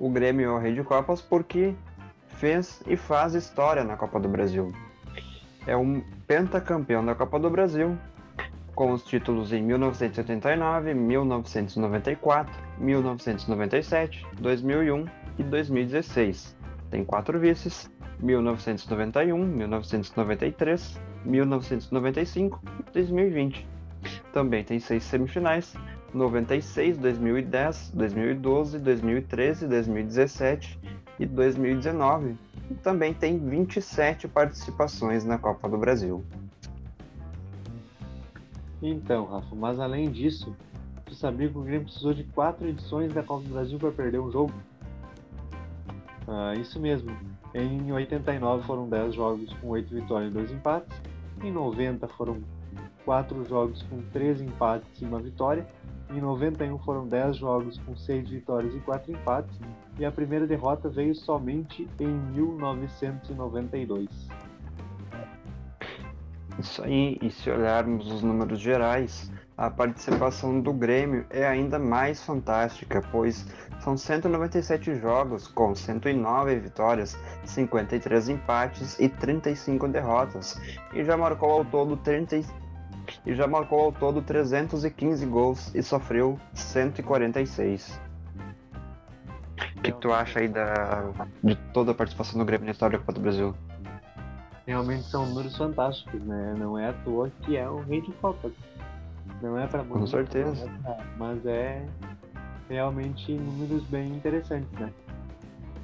O Grêmio é o rei de Copas porque fez e faz história na Copa do Brasil. É um pentacampeão da Copa do Brasil, com os títulos em 1989, 1994, 1997, 2001 e 2016. Tem quatro vices: 1991, 1993, 1995 e 2020. Também tem seis semifinais: 96, 2010, 2012, 2013, 2017 e 2019. E também tem 27 participações na Copa do Brasil. Então, Rafa, mas além disso, tu sabia que o Grêmio precisou de quatro edições da Copa do Brasil para perder um jogo? Ah, isso mesmo. Em 89 foram 10 jogos com 8 vitórias e 2 empates. Em 90 foram 4 jogos com 3 empates e 1 vitória. Em 91 foram 10 jogos com 6 vitórias e 4 empates. E a primeira derrota veio somente em 1992. Isso aí, e se olharmos os números gerais, a participação do Grêmio é ainda mais fantástica, pois são 197 jogos com 109 vitórias, 53 empates e 35 derrotas, e já marcou ao todo 30 e já marcou ao todo 315 gols e sofreu 146. O que tu acha aí da, de toda a participação do Grêmio na história da Copa do Brasil? Realmente são números fantásticos, né? Não é à toa que é o rei de Copas. Não é para Com certeza. mas é realmente números bem interessantes, né?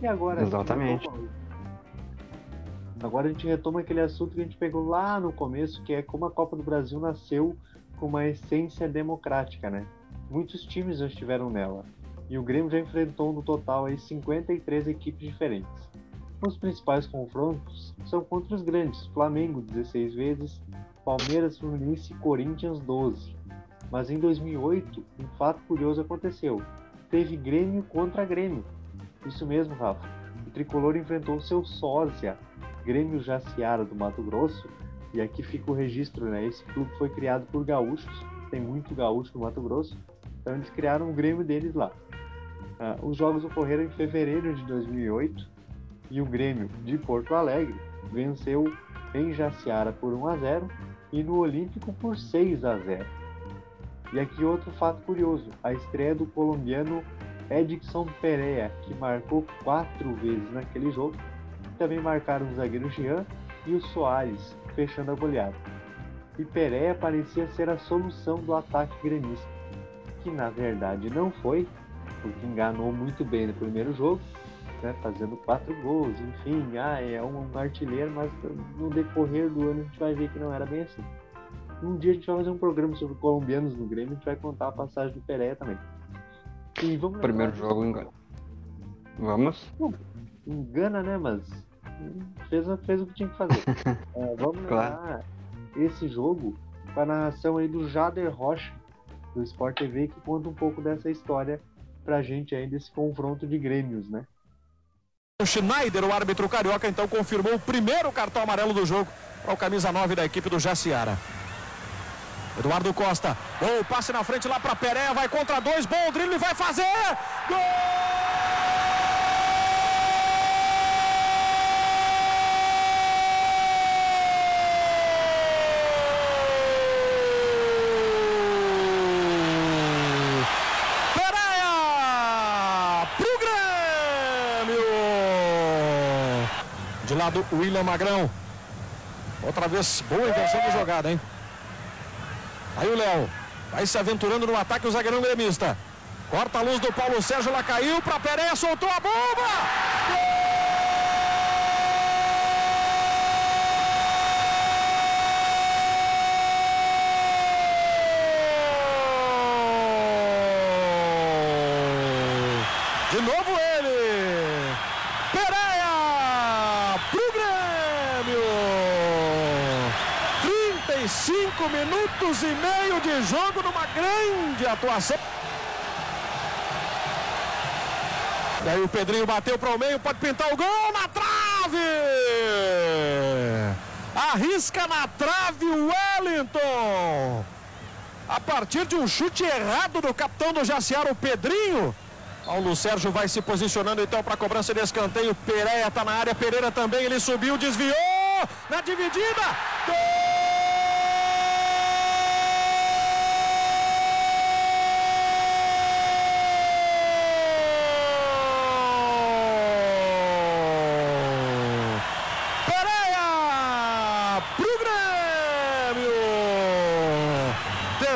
E agora Exatamente. retoma- Agora a gente retoma aquele assunto que a gente pegou lá no começo, que é como a Copa do Brasil nasceu com uma essência democrática, né? Muitos times já estiveram nela, e o Grêmio já enfrentou no total aí 53 equipes diferentes. Os principais confrontos são contra os grandes, Flamengo 16 vezes, Palmeiras, Fluminense e Corinthians 12. Mas em 2008, um fato curioso aconteceu. Teve Grêmio contra Grêmio. Isso mesmo, Rafa. O Tricolor enfrentou seu sósia, Grêmio Jaciara do Mato Grosso, e aqui fica o registro, né? Esse clube foi criado por gaúchos, tem muito gaúcho no Mato Grosso, então eles criaram o Grêmio deles lá. Uh, os jogos ocorreram em fevereiro de 2008 e o Grêmio de Porto Alegre venceu em Jaciara por 1 a 0 e no Olímpico por 6 a 0. E aqui outro fato curioso: a estreia do colombiano Edson Pereira, que marcou quatro vezes naquele jogo. Também marcaram o zagueiro Jean e o Soares, fechando a goleada. E Pereira parecia ser a solução do ataque gremista, que na verdade não foi, porque enganou muito bem no primeiro jogo, né, fazendo quatro gols, enfim, ah, é um artilheiro, mas no decorrer do ano a gente vai ver que não era bem assim. Um dia a gente vai fazer um programa sobre colombianos no Grêmio, a gente vai contar a passagem do Pereira também. E vamos Primeiro jogo engana. Vamos? engana, né? Mas fez, fez o que tinha que fazer. é, vamos claro. esse jogo com a narração aí do Jader Rocha, do Sport TV, que conta um pouco dessa história pra gente aí, desse confronto de Grêmios, né? O Schneider, o árbitro carioca, então confirmou o primeiro cartão amarelo do jogo para o camisa 9 da equipe do Jaciara. Eduardo Costa, bom passe na frente lá para Pereira, vai contra dois, bom drible, vai fazer! Gol! Lado, William Magrão. Outra vez, boa invenção de jogada, hein? Aí o Léo vai se aventurando no ataque o zagueirão gremista. Corta a luz do Paulo Sérgio, lá caiu para Pereira, soltou a bomba! Gol! De novo ele! Pereira pro Grêmio! 35 minutos e meio de jogo numa grande atuação. E aí o Pedrinho bateu para o meio, pode pintar o gol na trave! Arrisca na trave o Wellington! A partir de um chute errado do capitão do Jaciara, o Pedrinho, Paulo Sérgio vai se posicionando então para a cobrança de escanteio. Pereira está na área, Pereira também, ele subiu, desviou na dividida. Gol!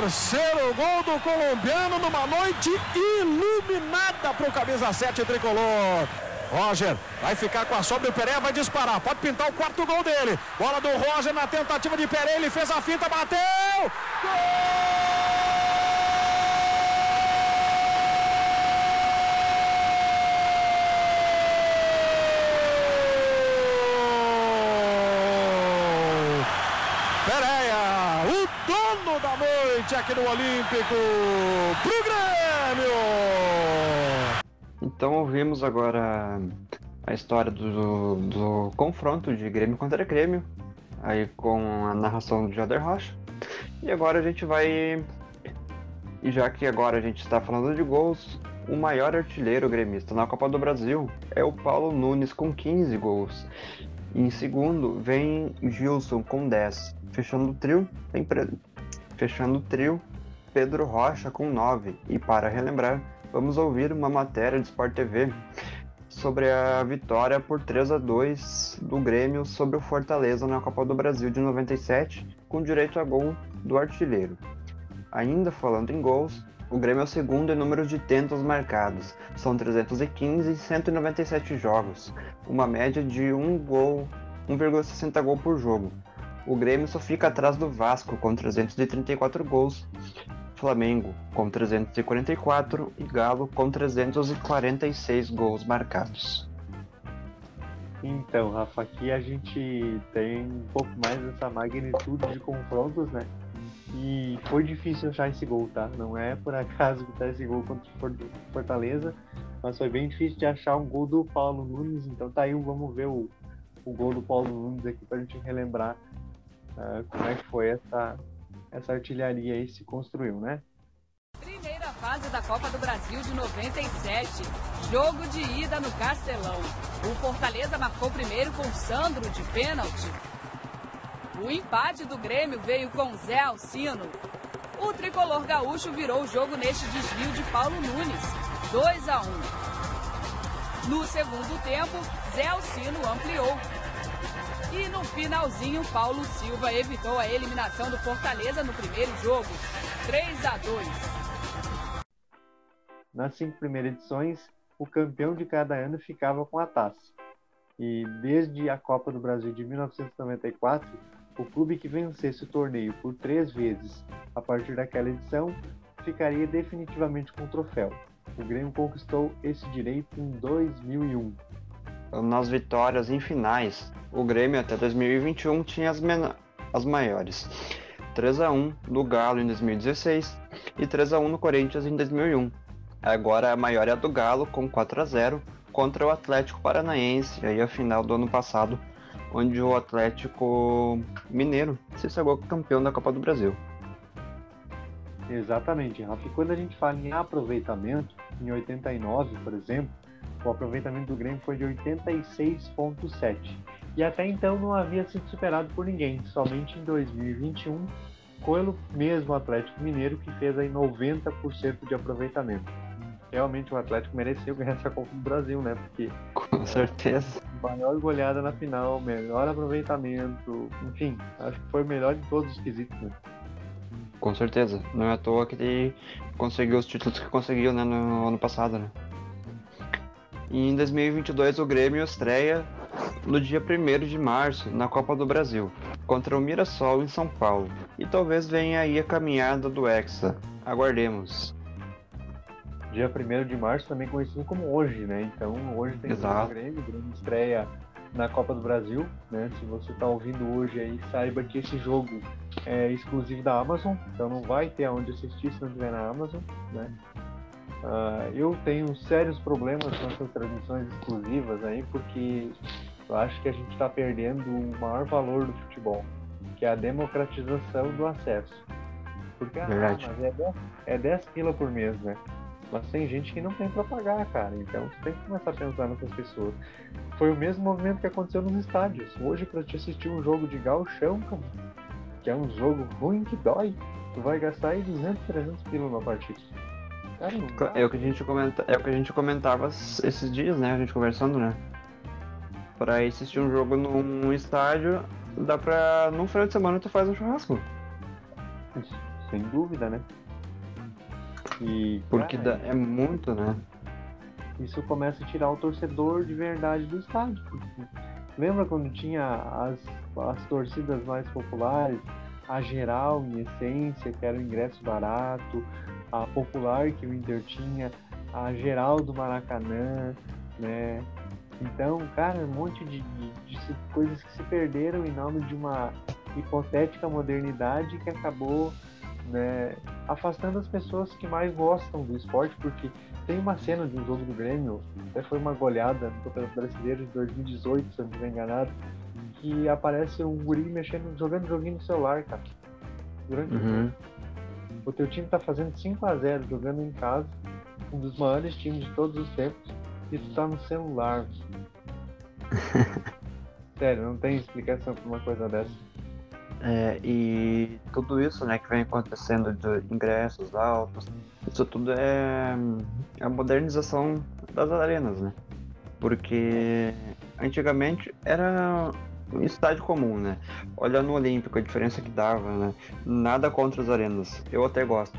Terceiro gol do colombiano numa noite iluminada para o camisa 7 tricolor. Roger vai ficar com a sobra, o Pereira vai disparar, pode pintar o quarto gol dele. Bola do Roger na tentativa de Pereira, ele fez a finta, bateu! Gol! da aqui no Olímpico pro Grêmio. Então ouvimos agora a história do, do confronto de Grêmio contra Grêmio, aí com a narração do Jader Rocha. E agora a gente vai. E já que agora a gente está falando de gols, o maior artilheiro gremista na Copa do Brasil é o Paulo Nunes com 15 gols. Em segundo vem Gilson com 10. Fechando o trio, tem Fechando o trio, Pedro Rocha com 9. E para relembrar, vamos ouvir uma matéria de Sport TV sobre a vitória por 3 a 2 do Grêmio sobre o Fortaleza na Copa do Brasil de 97, com direito a gol do artilheiro. Ainda falando em gols, o Grêmio é o segundo em número de tentos marcados, são 315 em 197 jogos, uma média de 1 gol, 1,60 gol por jogo. O Grêmio só fica atrás do Vasco com 334 gols Flamengo com 344 e Galo com 346 gols marcados. Então, Rafa, aqui a gente tem um pouco mais dessa magnitude de confrontos, né? E foi difícil achar esse gol, tá? Não é por acaso que tá esse gol contra o Fortaleza, mas foi bem difícil de achar um gol do Paulo Nunes. Então tá aí, vamos ver o, o gol do Paulo Nunes aqui pra gente relembrar uh, como é que foi essa, essa artilharia aí se construiu, né? Primeira fase da Copa do Brasil de 97. Jogo de ida no Castelão. O Fortaleza marcou primeiro com Sandro de pênalti. O empate do Grêmio veio com Zé Alcino. O tricolor gaúcho virou o jogo neste desvio de Paulo Nunes, 2 a 1. No segundo tempo, Zé Alcino ampliou. E no finalzinho, Paulo Silva evitou a eliminação do Fortaleza no primeiro jogo, 3 a 2. Nas cinco primeiras edições, o campeão de cada ano ficava com a taça. E desde a Copa do Brasil de 1994, o clube que vencesse o torneio por três vezes a partir daquela edição ficaria definitivamente com o troféu. O Grêmio conquistou esse direito em 2001. Nas vitórias em finais, o Grêmio até 2021 tinha as, as maiores. 3 a 1 no Galo em 2016 e 3 a 1 no Corinthians em 2001. Agora a maior é a do Galo com 4 a 0 contra o Atlético Paranaense, aí a final do ano passado, onde o Atlético Mineiro se sagrou campeão da Copa do Brasil. Exatamente, Rafa. Quando a gente fala em aproveitamento, em 89, por exemplo, o aproveitamento do Grêmio foi de 86,7. E até então não havia sido superado por ninguém, somente em 2021, pelo mesmo Atlético Mineiro, que fez aí 90% de aproveitamento realmente o Atlético mereceu ganhar essa Copa do Brasil, né? Porque. Com certeza. Maior goleada na final, melhor aproveitamento, enfim, acho que foi o melhor de todos os quesitos, né? Com certeza. Não é à toa que ele conseguiu os títulos que conseguiu né, no ano passado, né? E em 2022 o Grêmio estreia no dia 1 de março na Copa do Brasil, contra o Mirassol em São Paulo. E talvez venha aí a caminhada do Hexa. Aguardemos dia 1 de março, também conhecido como hoje, né? Então hoje tem Exato. o Grêmio, o Grêmio estreia na Copa do Brasil, né? Se você está ouvindo hoje aí, saiba que esse jogo é exclusivo da Amazon, então não vai ter aonde assistir se não tiver na Amazon, né? Uh, eu tenho sérios problemas com essas transmissões exclusivas aí, porque eu acho que a gente está perdendo o maior valor do futebol, que é a democratização do acesso. Porque ah, Verdade. mas é 10, é 10 pila por mês, né? Mas tem gente que não tem para pagar, cara. Então você tem que começar a pensar nessas pessoas. Foi o mesmo movimento que aconteceu nos estádios. Hoje, para te assistir um jogo de galchão, cara, que é um jogo ruim que dói, tu vai gastar aí 200, 300 quilos na partida. É o que a gente comenta, é o que a gente comentava esses dias, né? A gente conversando, né? Pra assistir um jogo num estádio, dá pra. num final de semana tu faz um churrasco. Sem dúvida, né? E, Porque cara, é muito, né? Isso começa a tirar o torcedor de verdade do estádio. Lembra quando tinha as, as torcidas mais populares, a geral em essência, que era o ingresso barato, a popular que o Inter tinha, a geral do Maracanã, né? Então, cara, um monte de, de, de coisas que se perderam em nome de uma hipotética modernidade que acabou né, afastando as pessoas que mais gostam do esporte, porque tem uma cena de um jogo do Grêmio, até foi uma goleada no Campeonato Brasileiro de 2018, se eu não estiver enganado, que aparece um guri mexendo, jogando joguinho no celular, cara. Durante uhum. o jogo. O teu time tá fazendo 5 a 0 jogando em casa, um dos maiores times de todos os tempos, e tu tá no celular. Sério, não tem explicação pra uma coisa dessa. É, e tudo isso né, que vem acontecendo de ingressos altos, isso tudo é a modernização das arenas, né? Porque antigamente era um estádio comum, né? Olha no Olímpico a diferença que dava, né? Nada contra as arenas, eu até gosto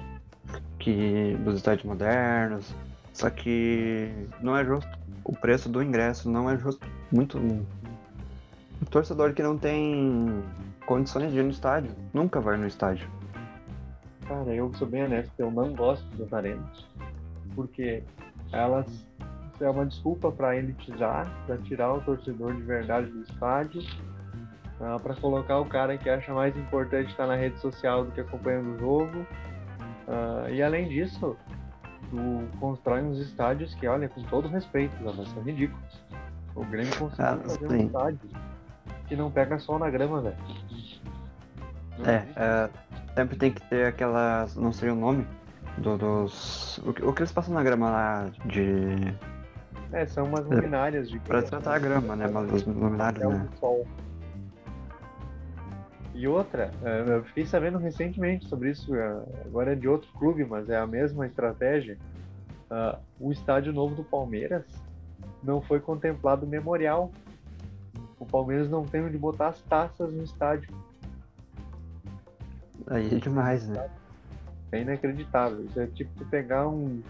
que dos estádios modernos, só que não é justo. O preço do ingresso não é justo. Muito. Torcedor que não tem condições de ir no estádio. Nunca vai no estádio. Cara, eu sou bem honesto, eu não gosto das arenas, porque elas é uma desculpa para elitizar, para tirar o torcedor de verdade do estádio, uh, para colocar o cara que acha mais importante estar na rede social do que acompanhando o jogo. Uh, e além disso, tu constrói uns estádios que, olha, com todo respeito, mas são ridículos. O Grêmio conseguiu Ah, fazer sim. um estádio que não pega sol na grama, velho. É, é, sempre tem que ter aquelas. Não sei o nome. do- dos. O o que eles passam na grama lá de. É, são umas É, luminárias de Pra tratar a grama, né? Mas papel né? sol. E outra, eh, eu fiquei sabendo recentemente sobre isso, eh, agora é de outro clube, mas é a mesma estratégia. Ah, o estádio novo do Palmeiras não foi contemplado memorial. O Palmeiras não tem onde botar as taças no estádio. Aí é demais, né? É inacreditável. Isso é tipo pegar um,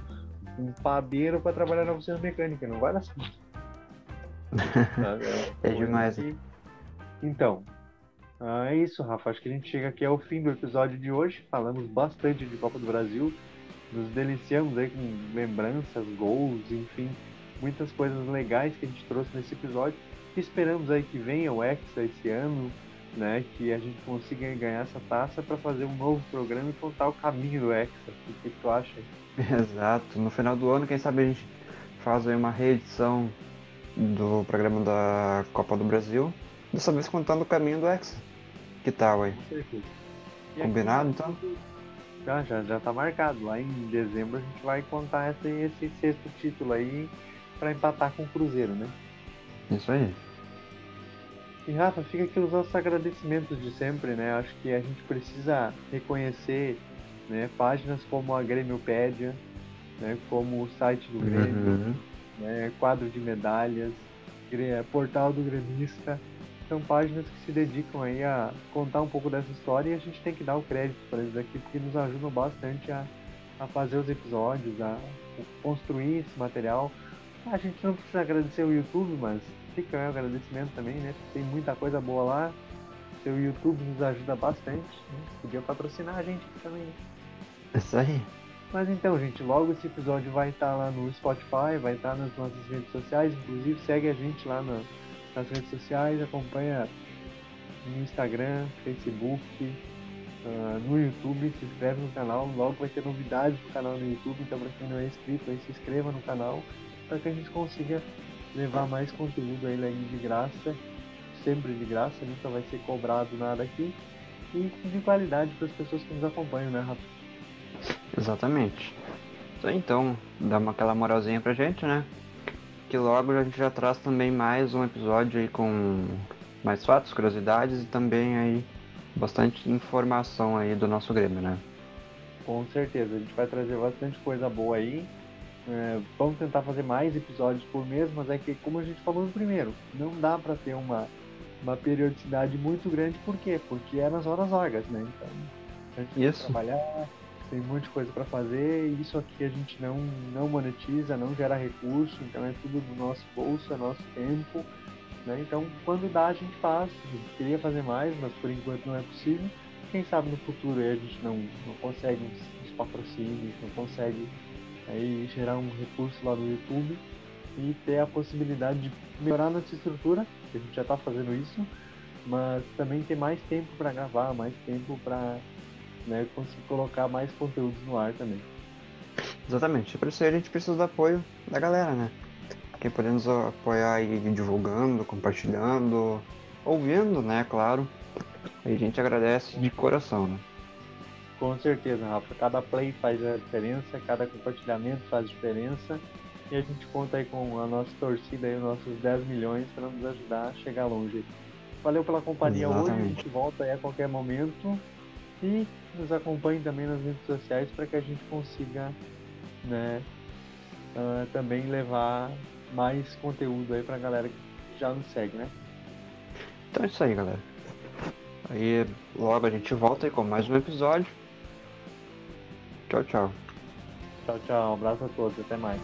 um padeiro para trabalhar na oficina mecânica, não vai dar certo. É uma demais. que- Então, ah, é isso, Rafa. Acho que a gente chega aqui ao fim do episódio de hoje. Falamos bastante de Copa do Brasil. Nos deliciamos aí com lembranças, gols, enfim, muitas coisas legais que a gente trouxe nesse episódio. Esperamos aí que venha o Hexa esse ano, né? Que a gente consiga ganhar essa taça para fazer um novo programa e contar o caminho do Hexa. O que, que tu acha? Exato. No final do ano, quem sabe a gente faz aí uma reedição do programa da Copa do Brasil. Dessa vez contando o caminho do Hexa. Que tal aí? Combinado, então? Já, já, já tá marcado. Lá em dezembro a gente vai contar esse, esse sexto título aí para empatar com o Cruzeiro, né? Isso aí. E Rafa, fica aqui os nossos agradecimentos de sempre, né? Acho que a gente precisa reconhecer né, páginas como a Grêmiopédia, né, como o site do Grêmio, Uhum. né, quadro de medalhas, portal do gremista. São páginas que se dedicam aí a contar um pouco dessa história e a gente tem que dar o crédito para eles aqui porque nos ajudam bastante a, a fazer os episódios, a construir esse material. A gente não precisa agradecer o YouTube, mas fica aí o agradecimento também, né? Tem muita coisa boa lá. Seu YouTube nos ajuda bastante. Né? Podia patrocinar a gente aqui também. Isso aí. Mas então, gente, logo esse episódio vai estar lá no Spotify, vai estar nas nossas redes sociais. Inclusive, segue a gente lá na- nas redes sociais, acompanha no Instagram, Facebook, ah, no YouTube, se inscreve no canal. Logo vai ter novidades no canal no YouTube, então para quem não é inscrito, aí se inscreva no canal para que a gente consiga levar mais conteúdo aí, aí de graça, sempre de graça, nunca vai ser cobrado nada aqui. E de qualidade para as pessoas que nos acompanham, né, Rafa? Exatamente. Aí, então, dá uma, aquela moralzinha pra gente, né? Que logo a gente já traz também mais um episódio aí com mais fatos, curiosidades e também aí bastante informação aí do nosso Grêmio, né? Com certeza, a gente vai trazer bastante coisa boa aí. É, vamos tentar fazer mais episódios por mês, mas é que, como a gente falou no primeiro, não dá para ter uma, uma periodicidade muito grande, por quê? Porque é nas horas vagas, né? Então, a gente tem que Isso. trabalhar, tem um monte de coisa para fazer, e isso aqui a gente não, não monetiza, não gera recurso, então é tudo do nosso bolso, é nosso tempo. Né? Então, quando dá, a gente faz. A gente queria fazer mais, mas por enquanto não é possível. Quem sabe no futuro a gente não, não consegue uns, uns patrocínios, não consegue aí gerar um recurso lá no YouTube e ter a possibilidade de melhorar nossa estrutura, que a gente já está fazendo isso, mas também ter mais tempo para gravar, mais tempo para né, conseguir colocar mais conteúdos no ar também. Exatamente. Por isso aí a gente precisa do apoio da galera, né? Quem puder nos apoiar aí divulgando, compartilhando, ouvindo, né? Claro. A gente agradece de coração, né? Com certeza, Rafa. Cada play faz a diferença, cada compartilhamento faz diferença. E a gente conta aí com a nossa torcida, aí, os nossos 10 milhões, para nos ajudar a chegar longe. Valeu pela companhia hoje, a Exatamente. gente volta aí a qualquer momento. E nos acompanhe também nas redes sociais para que a gente consiga né, ah, também levar mais conteúdo aí pra galera que já nos segue, né? Então é isso aí, galera. Aí logo a gente volta aí com mais um episódio. Tchau, tchau. Tchau, tchau. Um abraço a todos. Até mais.